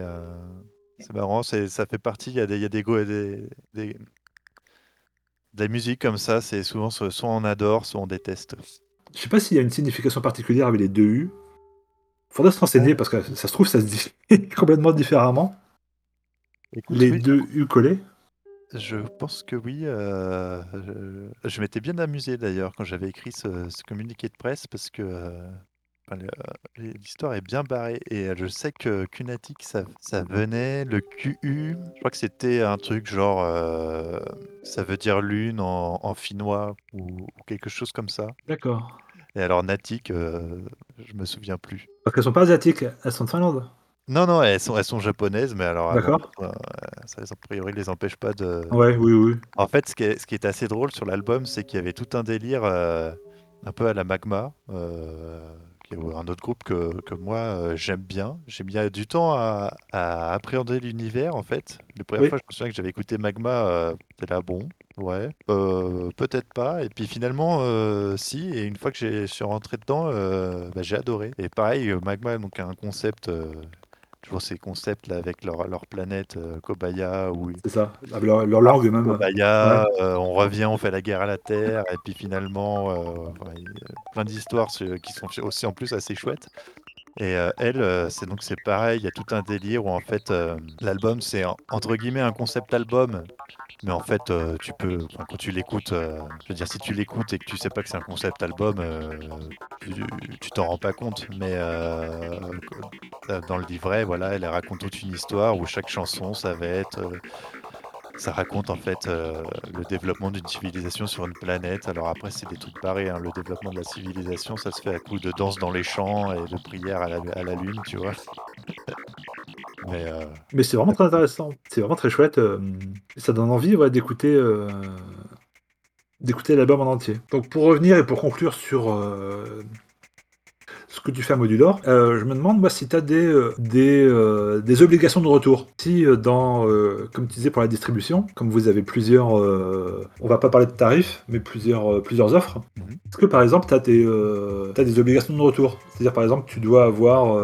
c'est marrant, c'est ça fait partie il y a des il y a des go des des Des musiques comme ça, c'est souvent soit on adore, soit on déteste. Je sais pas s'il y a une signification particulière avec les 2 U. Faudrait se renseigner parce que ça se trouve, ça se dit complètement différemment. Écoute, Les oui, 2 U collés. je pense que oui, heu, je je m'étais bien amusé d'ailleurs quand j'avais écrit ce ce communiqué de presse parce que, le l'histoire est bien barrée et heu, je sais que Kunatic ça ça venait, le QU, je crois que c'était un truc genre, heu, ça veut dire lune en en finnois ou ou quelque chose comme ça D'accord. et alors Natic, je me souviens plus. Parce qu'elles sont pas asiatiques, elles sont de Finlande? Non, non, elles sont elles sont japonaises, mais alors, D'accord. ça a priori les empêche pas de Ouais, oui, oui. en fait, ce qui est ce qui est assez drôle sur l'album, c'est qu'il y avait tout un délire, un peu à la Magma, un autre groupe que que moi, heu, j'aime bien. J'ai mis, du temps à à appréhender l'univers, en fait. La première Oui, fois, je me souviens que j'avais écouté Magma, heu, j'étais là: «Bon, ouais, heu, peut-être pas» et puis finalement, si et une fois que je suis rentré dedans, bah, j'ai adoré et pareil, Magma donc a un concept, Toujours ces concepts là avec leur leur planète, heu, Kobaya ils c'est ça. Avec leur leur langue même, ouais, Kobaya, heu, on revient, on fait la guerre à la Terre et puis finalement, enfin, a plein d'histoires qui sont aussi en plus assez chouettes et heu, elle, heu, c'est donc c'est pareil, il y a tout un délire où en fait, hem, l'album c'est en entre guillemets «un concept album» mais en fait, tu peux quand tu l'écoutes, je veux dire si tu l'écoutes et que tu sais pas que c'est un concept album, tu t'en rends pas compte. Mais dans le livret, voilà, elle raconte toute une histoire où chaque chanson, ça va être, ça raconte en fait, heu, le développement d'une civilisation sur une planète. Alors après, c'est des trucs barrés, hein. Le développement de la civilisation, ça se fait à coup de danse dans les champs et de prières à la lune, tu vois? Mais heu, mais c'est vraiment très intéressant. C'est vraiment très chouette, hem, ça donne envie, d'écouter, d'écouter l'album en entier. Donc pour revenir et pour conclure sur, que tu fais à Modulor. Heu, je me demande moi si tu as des, des, heu, des obligations de retour. Si, dans, comme tu disais pour la distribution, comme vous avez plusieurs, on va pas parler de tarifs, mais plusieurs, plusieurs offres. mmh Est-ce que par exemple tu as des, obligations de retour? C'est-à-dire par exemple tu dois avoir,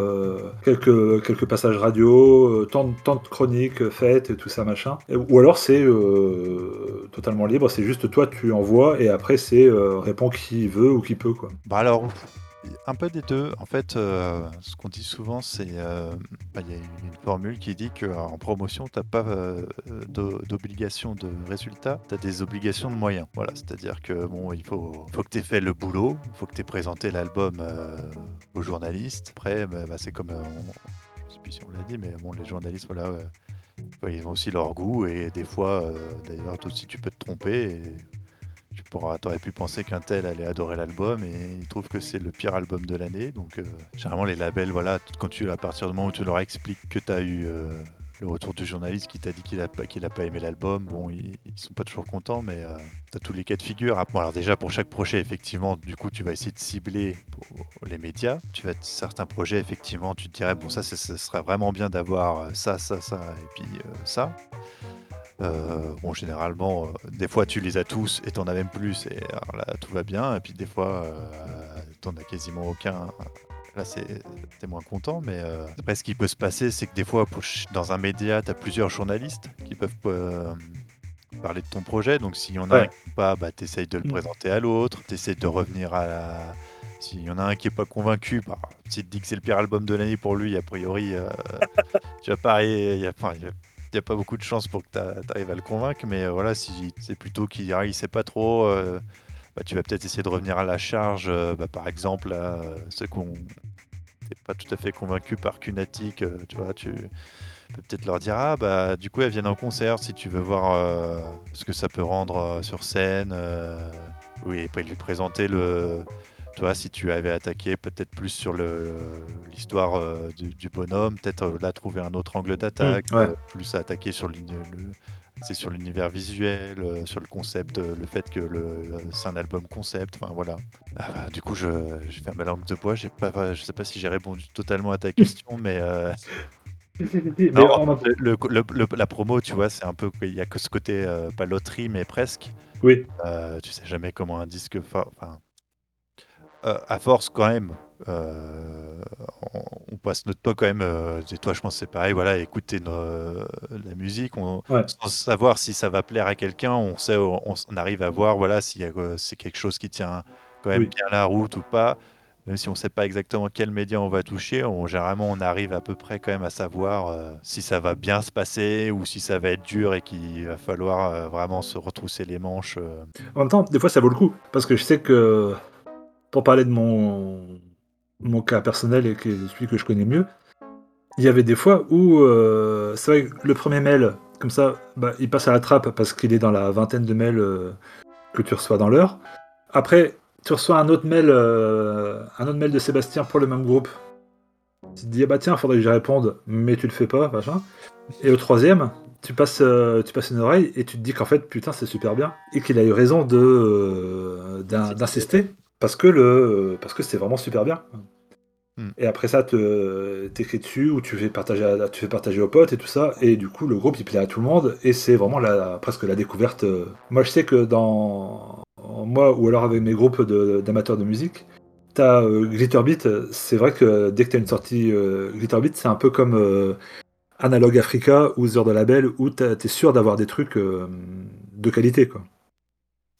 quelques, quelques passages radio, tant de tant de chroniques, faites et tout ça machin? Ou alors c'est, totalement libre, c'est juste toi tu envoies et après c'est, répond qui veut ou qui peut quoi? Bah, alors, un peu des 2. En fait, heu, ce qu'on dit souvent, c'est, hem, bah, il y a une formule qui dit qu'en promotion, tu as pas, d'o d'obligation de résultat, tu as des obligations de moyens. Voilà, c'est-à-dire que, bon, il faut faut que tu aies fait le boulot, il faut que tu aies présenté l'album, aux journalistes. Après, bah bah, c'est comme, on je sais plus si on l'a dit, mais bon, les journalistes, voilà, bah, ils ont aussi leur goût et des fois, d'ailleurs, toi aussi, tu peux te tromper tu pourras, aurais pu penser qu'un tel allait adorer l'album et il trouve que c'est le pire album de l'année. Donc, généralement, les labels, voilà, quand tu, à partir du moment où tu leur expliques que tu as eu le retour du journaliste qui t'a dit qu'il a, qu'il a pas aimé l'album, bon, ils, sont pas toujours contents, mais euh, tu as tous les cas de figure. Ah, bon, alors déjà, pour chaque projet, effectivement, du coup, tu vas essayer de cibler les médias. Tu vas, certains projets, effectivement, tu te dirais, bon, ça, ce serait vraiment bien d'avoir euh, ça, ça, ça, et puis euh, bon, généralement, des fois tu les as tous et t'en as même plus, et alors là tout va bien. Et puis des fois, t'en as quasiment aucun Là, c'est moins content, mais euh, après, ce qui peut se passer, c'est que des fois, dans un média, tu as plusieurs journalistes qui peuvent euh, parler de ton projet. Donc, s'il y en a un qui pas, bah, tu essayes de le mm. présenter à l'autre, tu essayes de revenir à la. S'il y en a un qui est pas convaincu, bah, si tu te dis que c'est le pire album de l'année pour lui, a priori, euh, tu vas pas. Il n'y a, pas beaucoup de chance pour que tu arrives à le convaincre, mais voilà, si c'est plutôt qu'il ne sait pas trop bah, tu vas peut-être essayer de revenir à la charge, euh, bah, par exemple, ceux qui n'ont pas tout à fait convaincus par Cunatic, euh, tu vois, tu peux peut-être leur dire ah bah du coup elles viennent en concert si tu veux voir euh, ce que ça peut rendre sur scène oui et puis lui présenter le toi si tu avais attaqué peut-être plus sur l'histoire du, bonhomme peut-être là trouver un autre angle d'attaque mmh, plus attaquer sur le, c'est sur l'univers visuel, euh, sur le concept, euh, le fait que euh, c'est un album concept, enfin voilà. Ah, bah, du coup, je, j'ai fait un langue de bois, j'ai pas, je sais pas si j'ai répondu totalement à ta question, mais, la promo, tu vois, c'est un peu, il y a que ce côté, pas loterie, mais presque. Oui. tu sais jamais comment un disque, enfin, à force quand même, euh, on, passe notre temps quand même, euh, et toi je pense c'est pareil, voilà, écouter la musique, on, sans savoir si ça va plaire à quelqu'un, on sait, on, arrive à voir, voilà, si c'est quelque chose qui tient quand même bien la route ou pas. Même si on ne sait pas exactement quel média on va toucher, on, généralement on arrive à peu près quand même à savoir euh, si ça va bien se passer ou si ça va être dur et qu'il va falloir vraiment se retrousser les manches. En même temps, des fois ça vaut le coup, parce que je sais que pour parler de mon, mon cas personnel et que celui que je connais mieux, il y avait des fois où euh, c'est vrai que le premier mail, comme ça, bah, il passe à la trappe parce qu'il est dans la vingtaine de mails euh, que tu reçois dans l'heure. Après, tu reçois un autre mail, euh, un autre mail de Sébastien pour le même groupe. Tu te dis ah bah tiens, faudrait que j'y réponde, mais tu le fais pas, machin. Et au troisième, tu passes, tu passes une oreille et tu te dis qu'en fait putain c'est super bien et qu'il a eu raison de d'insister parce que le parce que c'est vraiment super bien. Hmm. Et après ça, t'écris dessus ou tu fais partager, tu fais partager aux potes et tout ça. Et du coup, le groupe il plaît à tout le monde et c'est vraiment la, presque la découverte. Moi, je sais que dans moi ou alors avec mes groupes d'amateurs de, musique, t'as euh, Glitterbeat. C'est vrai que dès que t'as une sortie euh, Glitterbeat, c'est un peu comme euh, Analog Africa ou The de Label où t'es sûr d'avoir des trucs de qualité quoi.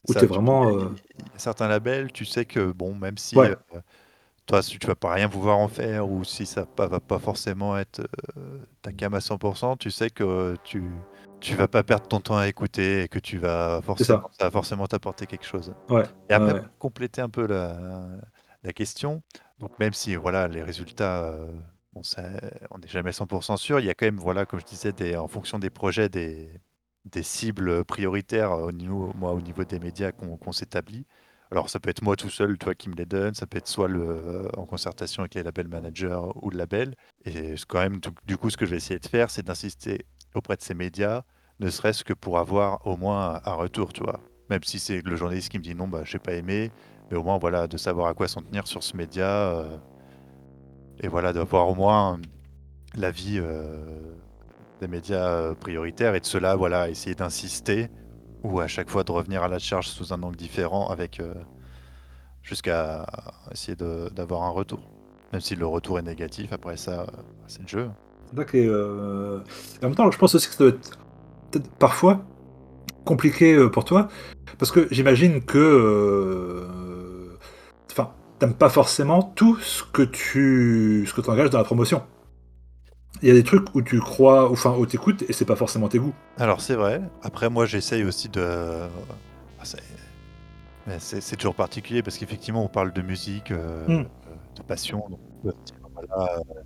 Où t'es vraiment certains labels, tu sais que, bon, même si toi, toi, tu vas pas rien pouvoir en faire ou si ça ne va pas forcément être ta cam à 100%, tu sais que tu tu vas pas perdre ton temps à écouter et que tu vas forcément, ça. va forcément t'apporter quelque chose. Et après, compléter un peu la, question, donc même si voilà les résultats, on n'est jamais 100% sûr, il y a quand même, voilà, comme je disais, des, en fonction des projets, des, des cibles prioritaires au niveau, moi, au niveau des médias qu'on s'établit. Alors ça peut être moi tout seul, toi qui me les donne, ça peut être soit euh, en concertation avec les label managers ou le label. Et quand même, du, coup, ce que je vais essayer de faire, c'est d'insister auprès de ces médias, ne serait-ce que pour avoir au moins un retour, tu vois. Même si c'est le journaliste qui me dit non, bah, je n'ai pas aimé, mais au moins, voilà, de savoir à quoi s'en tenir sur ce média. Euh, et voilà, d'avoir au moins l'avis euh, des médias prioritaires et de cela, voilà, essayer d'insister ou à chaque fois de revenir à la charge sous un angle différent avec euh, jusqu'à essayer d'avoir un retour. Même si le retour est négatif, après ça, c'est le jeu. D'accord. Euh, en même temps, je pense aussi que ça doit être parfois compliqué euh, pour toi, parce que j'imagine que, enfin, t'aimes pas forcément tout ce que tu, ce que engages dans la promotion il y a des trucs où tu crois, enfin où t'écoutes et c'est pas forcément tes goûts. Alors c'est vrai. Après moi j'essaye aussi de. Ah, c'est toujours particulier parce qu'effectivement on parle de musique, euh, hmm. de passion.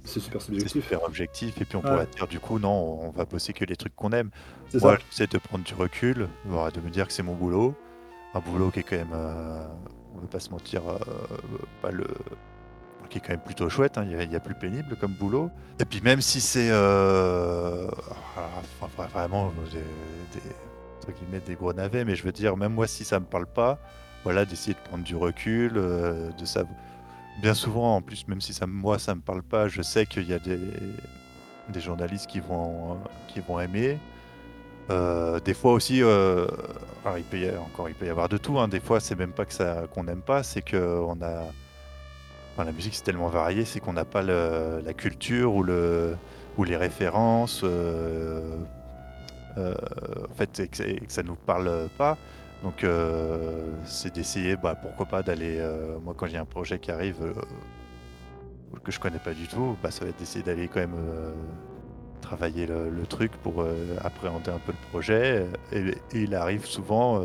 c'est super subjectif. C'est super objectif et puis on pourrait dire du coup non on va bosser que les trucs qu'on aime. Moi j'essaie de prendre du recul, de me dire que c'est mon boulot. un boulot qui est quand même, on ne va pas se mentir, pas le qui est quand même plutôt chouette, hein. il, y a, plus pénible comme boulot. Et puis même si c'est euh, vraiment des, des, gros navets, mais je veux dire, même moi si ça me parle pas, voilà, d'essayer de prendre du recul, euh, de ça. Bien souvent, en plus, même si ça, moi ça me parle pas, je sais qu'il y a des, journalistes qui vont, qui vont aimer. Euh, des fois aussi, il peut y encore, il peut y avoir de tout. Hein. Des fois, c'est même pas que ça qu'on n'aime pas, c'est qu'on a la musique c'est tellement varié, c'est qu'on n'a pas la culture ou, le, ou les références, euh, euh, en fait, et que, ça nous parle pas. Donc, euh, c'est d'essayer, bah, pourquoi pas d'aller. moi, quand j'ai un projet qui arrive que je connais pas du tout, bah, ça va être d'essayer d'aller quand même travailler le, truc pour appréhender un peu le projet. et il arrive souvent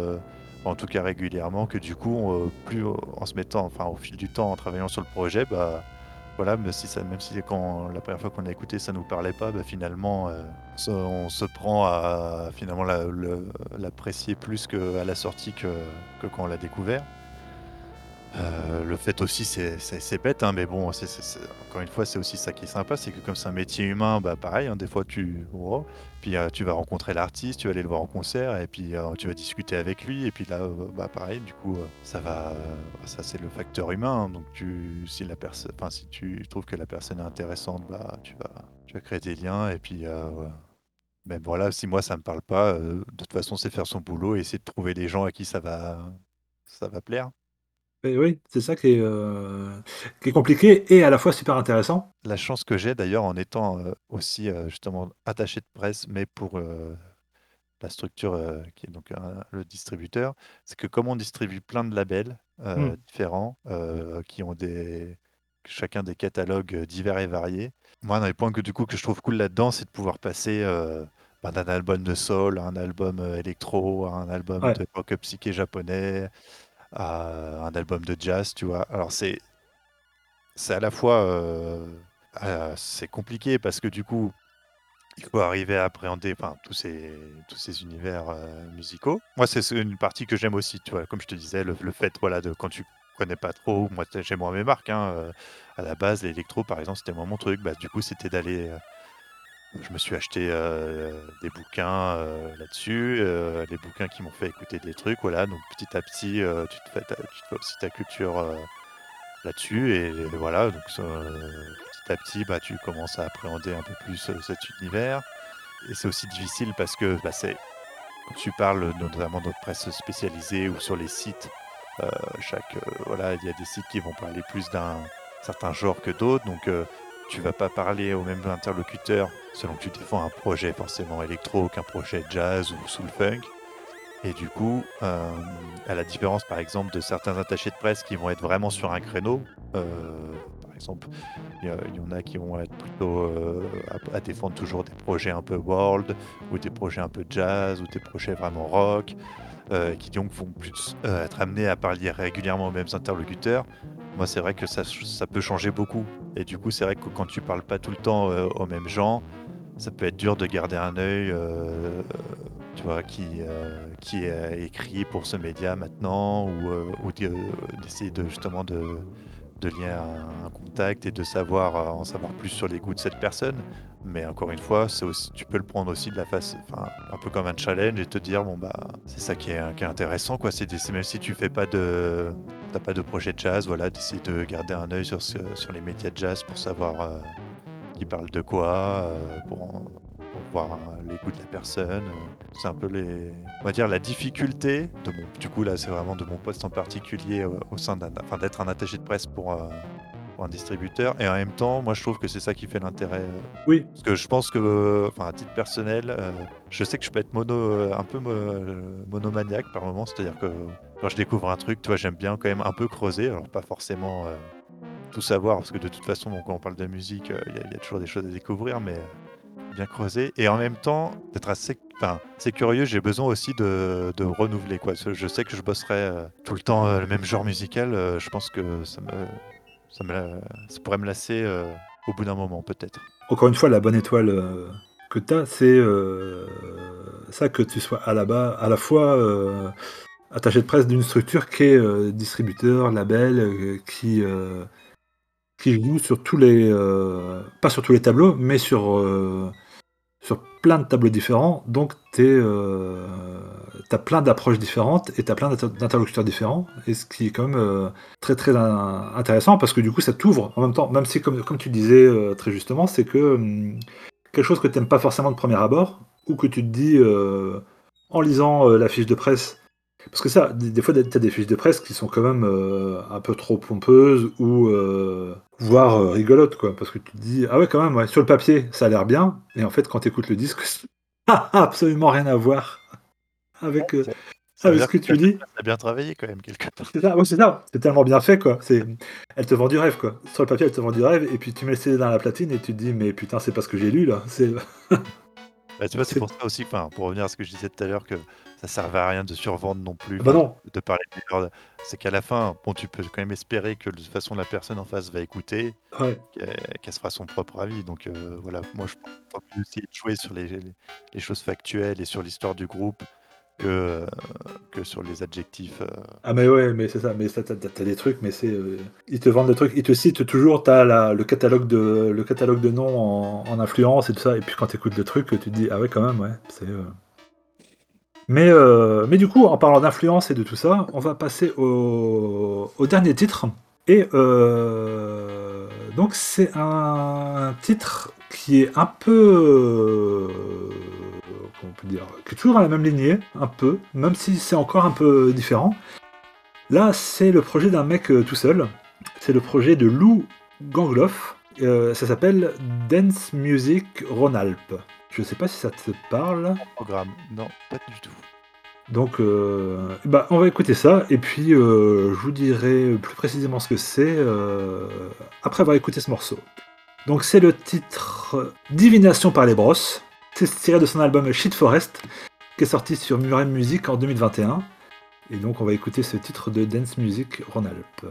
en tout cas régulièrement, que du coup, euh, plus en se mettant, enfin au fil du temps, en travaillant sur le projet, bah voilà, même si, ça, même si quand la première fois qu'on a écouté ça nous parlait pas, bah, finalement euh, on se prend à finalement l'apprécier plus qu'à la sortie que, quand on l'a découvert. Euh, le fait aussi, c'est bête, hein, mais bon, encore une fois, c'est aussi ça qui est sympa, c'est que comme c'est un métier humain, bah pareil, hein, des fois tu, oh, puis euh, tu vas rencontrer l'artiste, tu vas aller le voir en concert, et puis euh, tu vas discuter avec lui, et puis là, bah pareil, du coup, ça va, ça c'est le facteur humain, hein, donc tu, si la personne, si tu trouves que la personne est intéressante, bah tu vas, tu vas créer des liens, et puis voilà, si moi ça me parle pas, de toute façon c'est faire son boulot et essayer de trouver des gens à qui ça va, ça va plaire. Et oui, c'est ça qui est, euh, qui est compliqué et à la fois super intéressant. La chance que j'ai d'ailleurs en étant euh, aussi euh, justement attaché de presse, mais pour la structure qui est donc le distributeur, c'est que comme on distribue plein de labels mmh. différents qui ont des chacun des catalogues divers et variés. Moi, un des points que du coup que je trouve cool là-dedans, c'est de pouvoir passer bah, d'un album de soul à un album électro, à un album de rock psyché japonais, à un album de jazz, tu vois. Alors c'est c'est à la fois euh, euh, c'est compliqué parce que du coup il faut arriver à appréhender enfin, tous ces tous ces univers euh, musicaux. Moi c'est une partie que j'aime aussi, tu vois. Comme je te disais, le, fait voilà de quand tu connais pas trop, moi j'aime moi mes marques. Hein, à la base l'électro par exemple c'était moi mon truc. Bah, du coup c'était d'aller je me suis acheté euh, des bouquins euh, là-dessus, euh, des bouquins qui m'ont fait écouter des trucs, voilà. Donc petit à petit, tu te, fais tu, fais aussi ta culture là-dessus, et, voilà. Donc petit à petit, bah, tu commences à appréhender un peu plus cet univers. Et c'est aussi difficile parce que bah, c'est quand tu parles notamment de presse spécialisée ou sur les sites, chaque voilà, il y a des sites qui vont parler plus d'un certain genre que d'autres, donc tu vas pas parler au même interlocuteur selon que tu défends un projet forcément électro qu'un projet jazz ou soul funk. Et du coup, euh, à la différence par exemple de certains attachés de presse qui vont être vraiment sur un créneau, euh, par exemple, il y, en a qui vont être plutôt euh, à, défendre toujours des projets un peu world, ou des projets un peu jazz, ou des projets vraiment rock, qui donc vont plus être amenés à parler régulièrement aux mêmes interlocuteurs. Moi, c'est vrai que ça, peut changer beaucoup. Et du coup, c'est vrai que quand tu parles pas tout le temps aux mêmes gens, ça peut être dur de garder un œil, euh, tu vois, qui, euh, qui est écrit pour ce média maintenant, ou, euh, d'essayer de, justement de, de lier un, contact et de savoir en savoir plus sur les goûts de cette personne. Mais encore une fois, tu peux le prendre aussi de la face, enfin, un peu comme un challenge et te dire bon bah c'est ça qui est, intéressant quoi. C'est même si tu fais pas de, t'as pas de projet de jazz, voilà, d'essayer de garder un œil sur, sur les médias de jazz pour savoir qui parle de quoi, euh, pour, voir les goûts de la personne. C'est un peu les, on va dire la difficulté de mon, du coup là c'est vraiment de mon poste en particulier euh, au sein d'un, enfin d'être un attaché de presse pour, euh, pour, un distributeur et en même temps moi je trouve que c'est ça qui fait l'intérêt. Oui. Parce que je pense que, enfin à titre personnel, je sais que je peux être mono, un peu monomaniaque par moment, c'est-à-dire que quand je découvre un truc, tu vois j'aime bien quand même un peu creuser, alors pas forcément tout savoir, parce que de toute façon, quand on parle de musique, euh, il y, a toujours des choses à découvrir, mais euh, bien creuser. Et en même temps, d'être assez, enfin, c'est curieux, j'ai besoin aussi de, de, renouveler. Quoi. Je sais que je bosserai euh, tout le temps le même genre musical, je pense que ça, me, ça, pourrait me lasser au bout d'un moment, peut-être. Encore une fois, la bonne étoile que tu as, c'est ça que tu sois à la, bas, à la fois attaché de presse d'une structure qui est distributeur, label, qui, qui joue sur tous les. pas sur tous les tableaux, mais sur, sur plein de tableaux différents. Donc, tu as plein d'approches différentes et tu as plein d'interlocuteurs différents. Et ce qui est quand même très très intéressant parce que du coup, ça t'ouvre en même temps. Même si, comme, comme tu disais très justement, c'est que hum, quelque chose que tu n'aimes pas forcément de premier abord, ou que tu te dis en lisant la fiche de presse, parce que ça, des, fois, tu as des fiches de presse qui sont quand même euh, un peu trop pompeuses ou euh, voire euh, rigolotes, quoi. Parce que tu te dis, ah ouais, quand même, ouais, sur le papier, ça a l'air bien. Et en fait, quand tu écoutes le disque, n'a absolument rien à voir avec, avec ce que, tu dis. Ça a bien travaillé quand même, quelque part. C'est ça, c'est ça. C'est tellement bien fait, quoi. C'est... Elle te vend du rêve, quoi. Sur le papier, elle te vend du rêve. Et puis tu mets le CD dans la platine et tu te dis, mais putain, c'est pas ce que j'ai lu, là. C'est. Bah, tu vois, c'est pour ça aussi, pour revenir à ce que je disais tout à l'heure, que ça servait à rien de survendre non plus, Bah non. de parler de C'est qu'à la fin, bon, tu peux quand même espérer que de toute façon la personne en face va écouter, qu'elle se fera son propre avis. Donc euh, voilà, moi je pense aussi jouer sur les, les, choses factuelles et sur l'histoire du groupe que, que sur les adjectifs. Euh. Ah mais ouais, mais c'est ça, mais ça, t'as, des trucs, mais c'est... Euh, ils te vendent des trucs, ils te citent toujours, t'as la, le, catalogue de, le catalogue de noms en, influence et tout ça, et puis quand t'écoutes le truc, tu te dis, ah ouais quand même, ouais, c'est... Mais, euh, mais du coup, en parlant d'influence et de tout ça, on va passer au, dernier titre. Et euh, donc c'est un titre qui est un peu... peut dire Qui est toujours à la même lignée, un peu, même si c'est encore un peu différent. Là, c'est le projet d'un mec euh, tout seul. C'est le projet de Lou Gangloff. ça s'appelle Dance Music Rhône-Alpes. Je sais pas si ça te parle. Programme, non, pas du tout. Donc, euh, bah, on va écouter ça, et puis euh, je vous dirai plus précisément ce que c'est euh, après avoir écouté ce morceau. Donc, c'est le titre Divination par les brosses. C'est tiré de son album Shit Forest, qui est sorti sur Murem Music en 2021. Et donc, on va écouter ce titre de Dance Music Rhône-Alpes.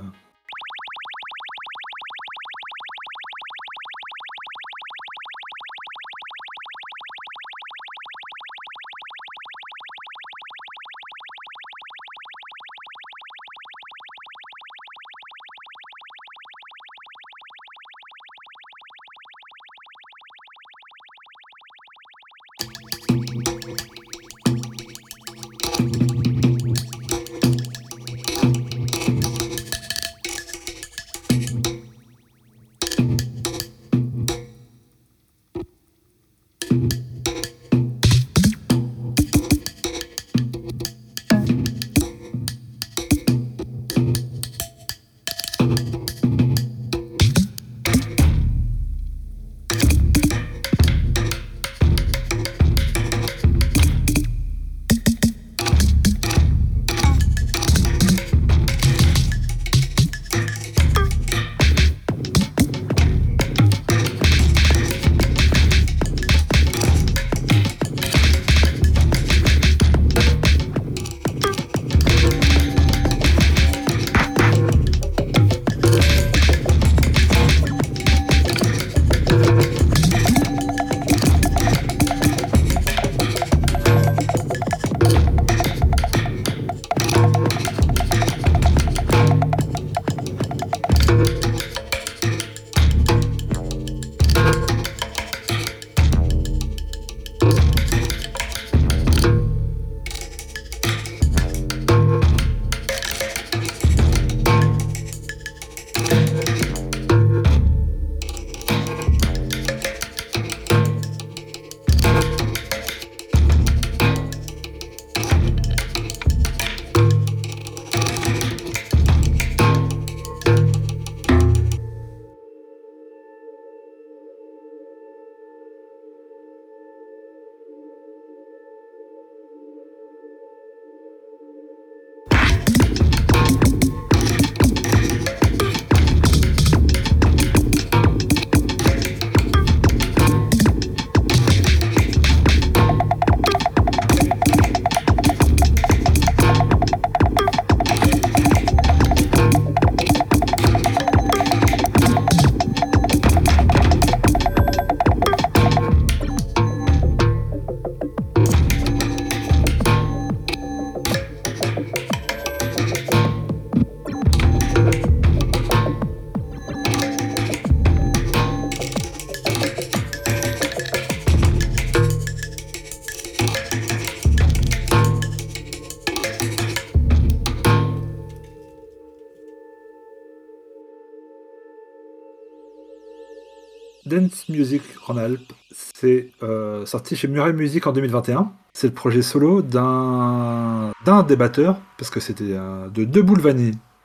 Music en Alpes. C'est euh, sorti chez Murray Music en 2021. C'est le projet solo d'un d'un débatteur, parce que c'était euh, de deux.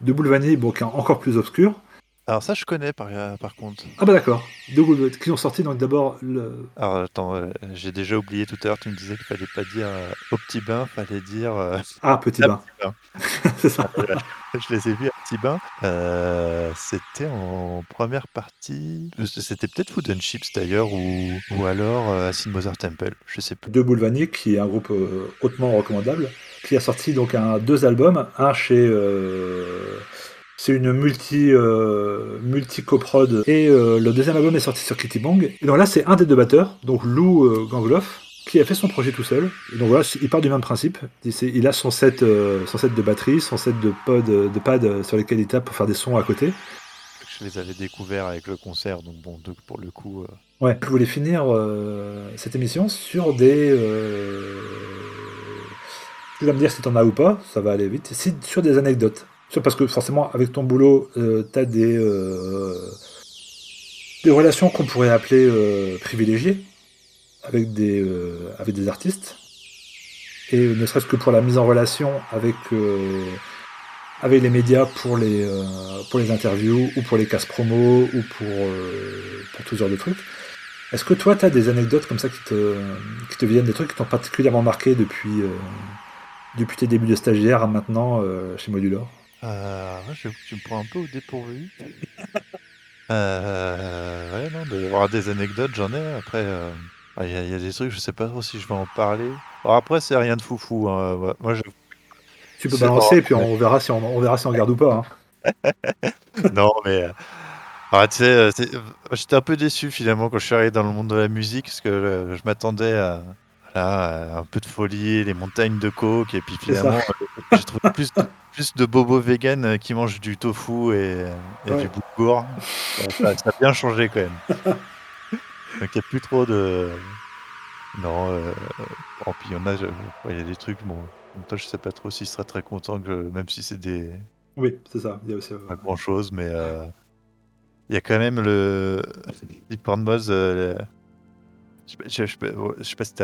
Deux boules vanille, bon, qui encore plus obscur. Alors ça, je connais par, euh, par contre. Ah bah d'accord. Deux boules qui ont sorti donc d'abord le. Alors attends, euh, j'ai déjà oublié tout à l'heure, tu me disais qu'il fallait pas dire euh, au petit bain, fallait dire... euh, Ah, petit bain. petit bain. c'est ça. Euh, je les ai vus à petit bain. Euh, c'était en première partie. C'était peut-être Food and Chips d'ailleurs, ou, ou alors euh, Acid Mother Temple, je sais plus. Deux boules vanille, qui est un groupe euh, hautement recommandable, qui a sorti donc un, deux albums, un chez euh, c'est une multi euh, multi coprod et euh, le deuxième album est sorti sur Kitty Bang. Et donc là c'est un des deux batteurs, donc Lou euh, Gangloff, qui a fait son projet tout seul. Et donc voilà, il part du même principe. Il, a son set, euh, son set de batterie, son set de pod, de pad sur lesquels il tape pour faire des sons à côté. Je les avais découverts avec le concert, donc bon, donc pour le coup. euh, Ouais. Je voulais finir cette émission sur des. Tu vas me dire si t'en as ou pas, ça va aller vite. Si- sur des anecdotes. Sur- parce que forcément, avec ton boulot, euh, t'as des. euh, des relations qu'on pourrait appeler euh, privilégiées avec des, euh, avec des artistes. Et ne serait-ce que pour la mise en relation avec, les médias pour les, interviews ou pour les casse promo ou pour, pour tout genre de trucs. Est-ce que toi, tu as des anecdotes comme ça qui te, qui te viennent, des trucs qui t'ont particulièrement marqué depuis, depuis tes débuts de stagiaire à maintenant chez Modulor? Euh, que tu me prends un peu au dépourvu. euh, ouais, non, de voir des anecdotes, j'en ai. Après, euh, il y, a- il y a des trucs, je sais pas trop si je vais en parler. Alors après, c'est rien de foufou. Hein. Ouais, Moi, je... Tu peux C'est balancer bon, et puis on verra si on, on verra si on garde ou pas. hein. non, mais euh, ah, tu sais, euh, c'est- euh, j'étais un peu déçu finalement quand je suis arrivé dans le monde de la musique parce que euh, je m'attendais à, à un peu de folie, les montagnes de coke, et puis finalement, euh, j'ai trouvé plus de, plus de bobos vegan euh, qui mangent du tofu et, et Ouais. du boulgour. Ça, a bien changé quand même. Donc il n'y a plus trop de. Non, euh... oh, puis il y en a, je- il y a des trucs, bon, temps, je sais pas trop s'il sera très content que, même si c'est des, Oui, c'est ça. Il y a aussi, euh, pas grand chose, mais euh, il y a quand même le Mode. euh, je, sais pas- je, je sais pas- je sais pas si,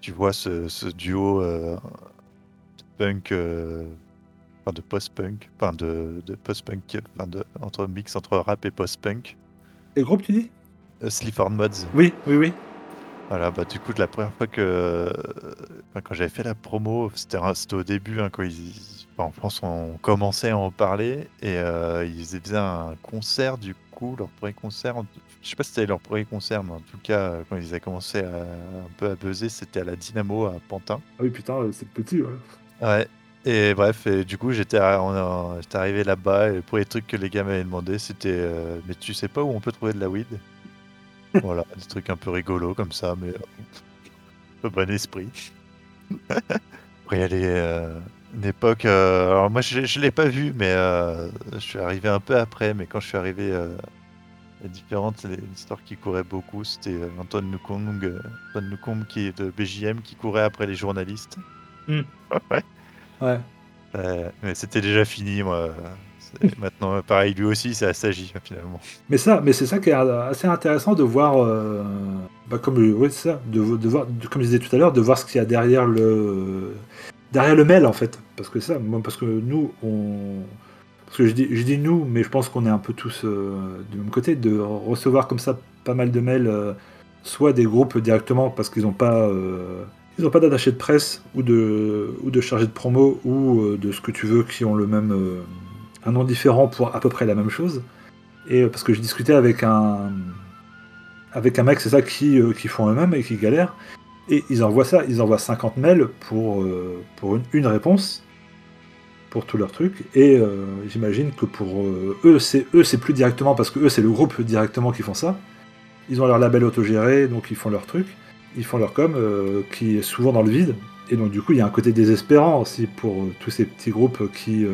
tu vois ce, ce duo euh, de punk, euh, enfin de post-punk, enfin de, de post-punk, enfin de, entre mix entre rap et post-punk. Les groupes, tu dis? Euh, Sleaford Mods. Oui, oui, oui. Voilà, bah du coup, la première fois que. euh, quand j'avais fait la promo, c'était au début, hein, quand ils. enfin, en France, on commençait à en parler et euh, ils faisaient un concert, du coup, leur premier concert. Je sais pas si c'était leur premier concert, mais en tout cas, quand ils avaient commencé à, un peu à buzzer, c'était à la Dynamo à Pantin. Ah oui, putain, euh, c'est petit. ouais. Ouais. Et bref, et du coup, j'étais arrivé là-bas et le premier truc que les gars m'avaient demandé, c'était euh, Mais tu sais pas où on peut trouver de la weed? Voilà, des trucs un peu rigolos comme ça, mais euh, un bon esprit. Après, il y a les, euh, une époque. euh, alors, moi, je, je l'ai pas vu, mais euh, je suis arrivé un peu après. Mais quand je suis arrivé, les différentes les histoires qui couraient beaucoup, c'était euh, Antoine Nukong, euh, Antoine Nukong qui est de BJM, qui courait après les journalistes. Hmm. ouais. Ouais. Euh, mais c'était déjà fini, moi. C'est- Maintenant, pareil, lui aussi, c'est assagi, finalement. Mais ça, mais c'est ça qui est assez intéressant de voir, euh, bah, comme c'est ça, de, de voir, de- comme je disais tout à l'heure, de voir ce qu'il y a derrière le derrière le mail en fait, parce que ça, parce que nous, on, parce que je dis, je dis nous, mais je pense qu'on est un peu tous euh, du même côté, de recevoir comme ça pas mal de mails, euh, soit des groupes directement parce qu'ils n'ont pas euh, pas d'attaché de presse ou de ou de chargé de promo ou de ce que tu veux qui ont le même un nom différent pour à peu près la même chose. Et parce que je discutais avec un avec un mec, c'est ça, qui, qui font eux-mêmes et qui galèrent. Et ils envoient ça, ils envoient 50 mails pour, pour une réponse pour tous leurs trucs. Et euh, j'imagine que pour euh, eux, c'est eux, c'est plus directement parce que eux, c'est le groupe directement qui font ça. Ils ont leur label autogéré, donc ils font leur truc, ils font leur com, euh, qui est souvent dans le vide. Et donc du coup, il y a un côté désespérant aussi pour tous ces petits groupes qui,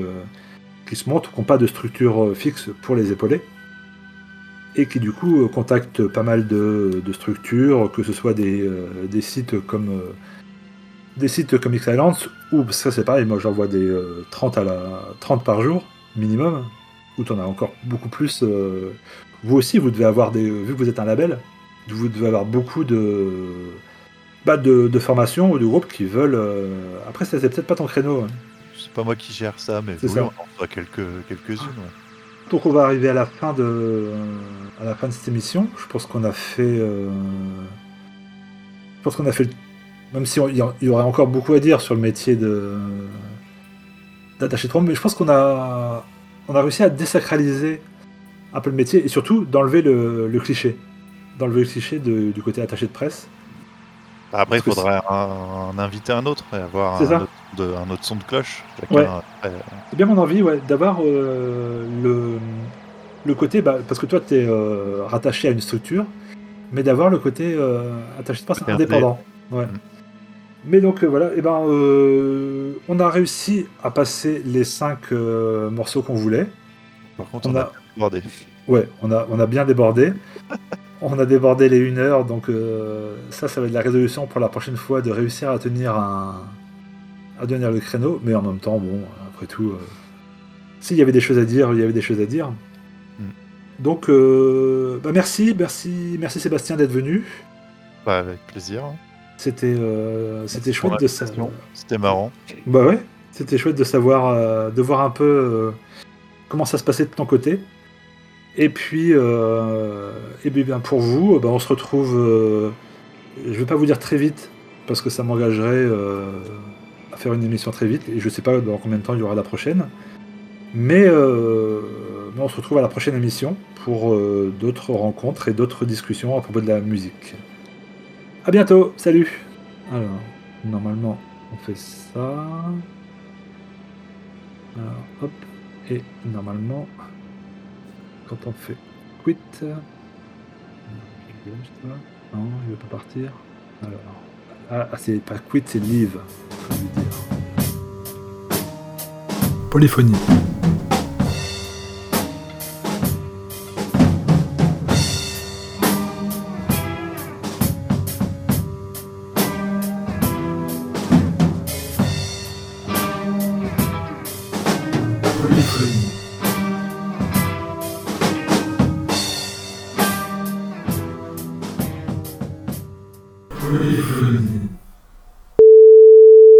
qui se montent, qui n'ont pas de structure fixe pour les épauler et qui du coup contactent pas mal de, structures, que ce soit des, des sites comme des sites comme X-Islands, ou ça c'est pareil, moi j'envoie des euh, 30 à la 30 par jour minimum, ou t'en as encore beaucoup plus, euh, vous aussi, vous devez avoir des. Vu que vous êtes un label, vous devez avoir beaucoup de. Bah, de, de formations ou de groupes qui veulent. euh, Après, ça, c'est peut-être pas ton créneau. hein. C'est pas moi qui gère ça, mais oui, ça. on en quelques, quelques-unes. ouais. Donc, on va arriver à la fin de, à la fin de cette émission. Je pense qu'on a fait. euh, Je pense qu'on a fait. le- Même si il y aurait encore beaucoup à dire sur le métier de d'attaché de prompt, mais je pense qu'on a on a réussi à désacraliser un peu le métier et surtout d'enlever le, le cliché, d'enlever le cliché de- du côté attaché de presse. Après, il faudrait en inviter un autre et avoir un autre, de- un autre son de cloche. Ouais. après, C'est bien mon envie, ouais, d'avoir euh, le, le côté, bah, parce que toi, tu es rattaché à une structure, mais d'avoir le côté euh, attaché de presse indépendant. Ouais. Mais donc euh, voilà, et ben, euh, on a réussi à passer les cinq euh, morceaux qu'on voulait. Par contre, On on, a, a- débordé. Ouais, on a, on a bien débordé. on a débordé les 1 heure, donc ça, ça va être la résolution pour la prochaine fois de réussir à tenir un, à tenir le créneau. Mais en même temps, bon, après tout, s'il y avait des choses à dire, il y avait des choses à dire. Mm. Donc, bah merci, merci, merci Sébastien d'être venu. Bah, avec plaisir. C'était, euh, c'était pour chouette de ça. l'invitation. C'était marrant. Bah ouais, c'était chouette de savoir, euh, de voir un peu euh, comment ça se passait de ton côté. Et puis, euh, et bien, pour vous, bah, on se retrouve. euh, je vais pas vous dire très vite parce que ça m'engagerait euh, à faire une émission très vite et je sais pas dans combien de temps il y aura la prochaine. Mais, euh, mais on se retrouve à la prochaine émission pour d'autres rencontres et d'autres discussions à propos de la musique. Bientôt, salut. Alors, normalement, on fait ça. Alors, hop. Et normalement, quand on fait quit. Non, il veut pas partir. Alors. Ah, ah, c'est pas quit, c'est leave. Polyphonie.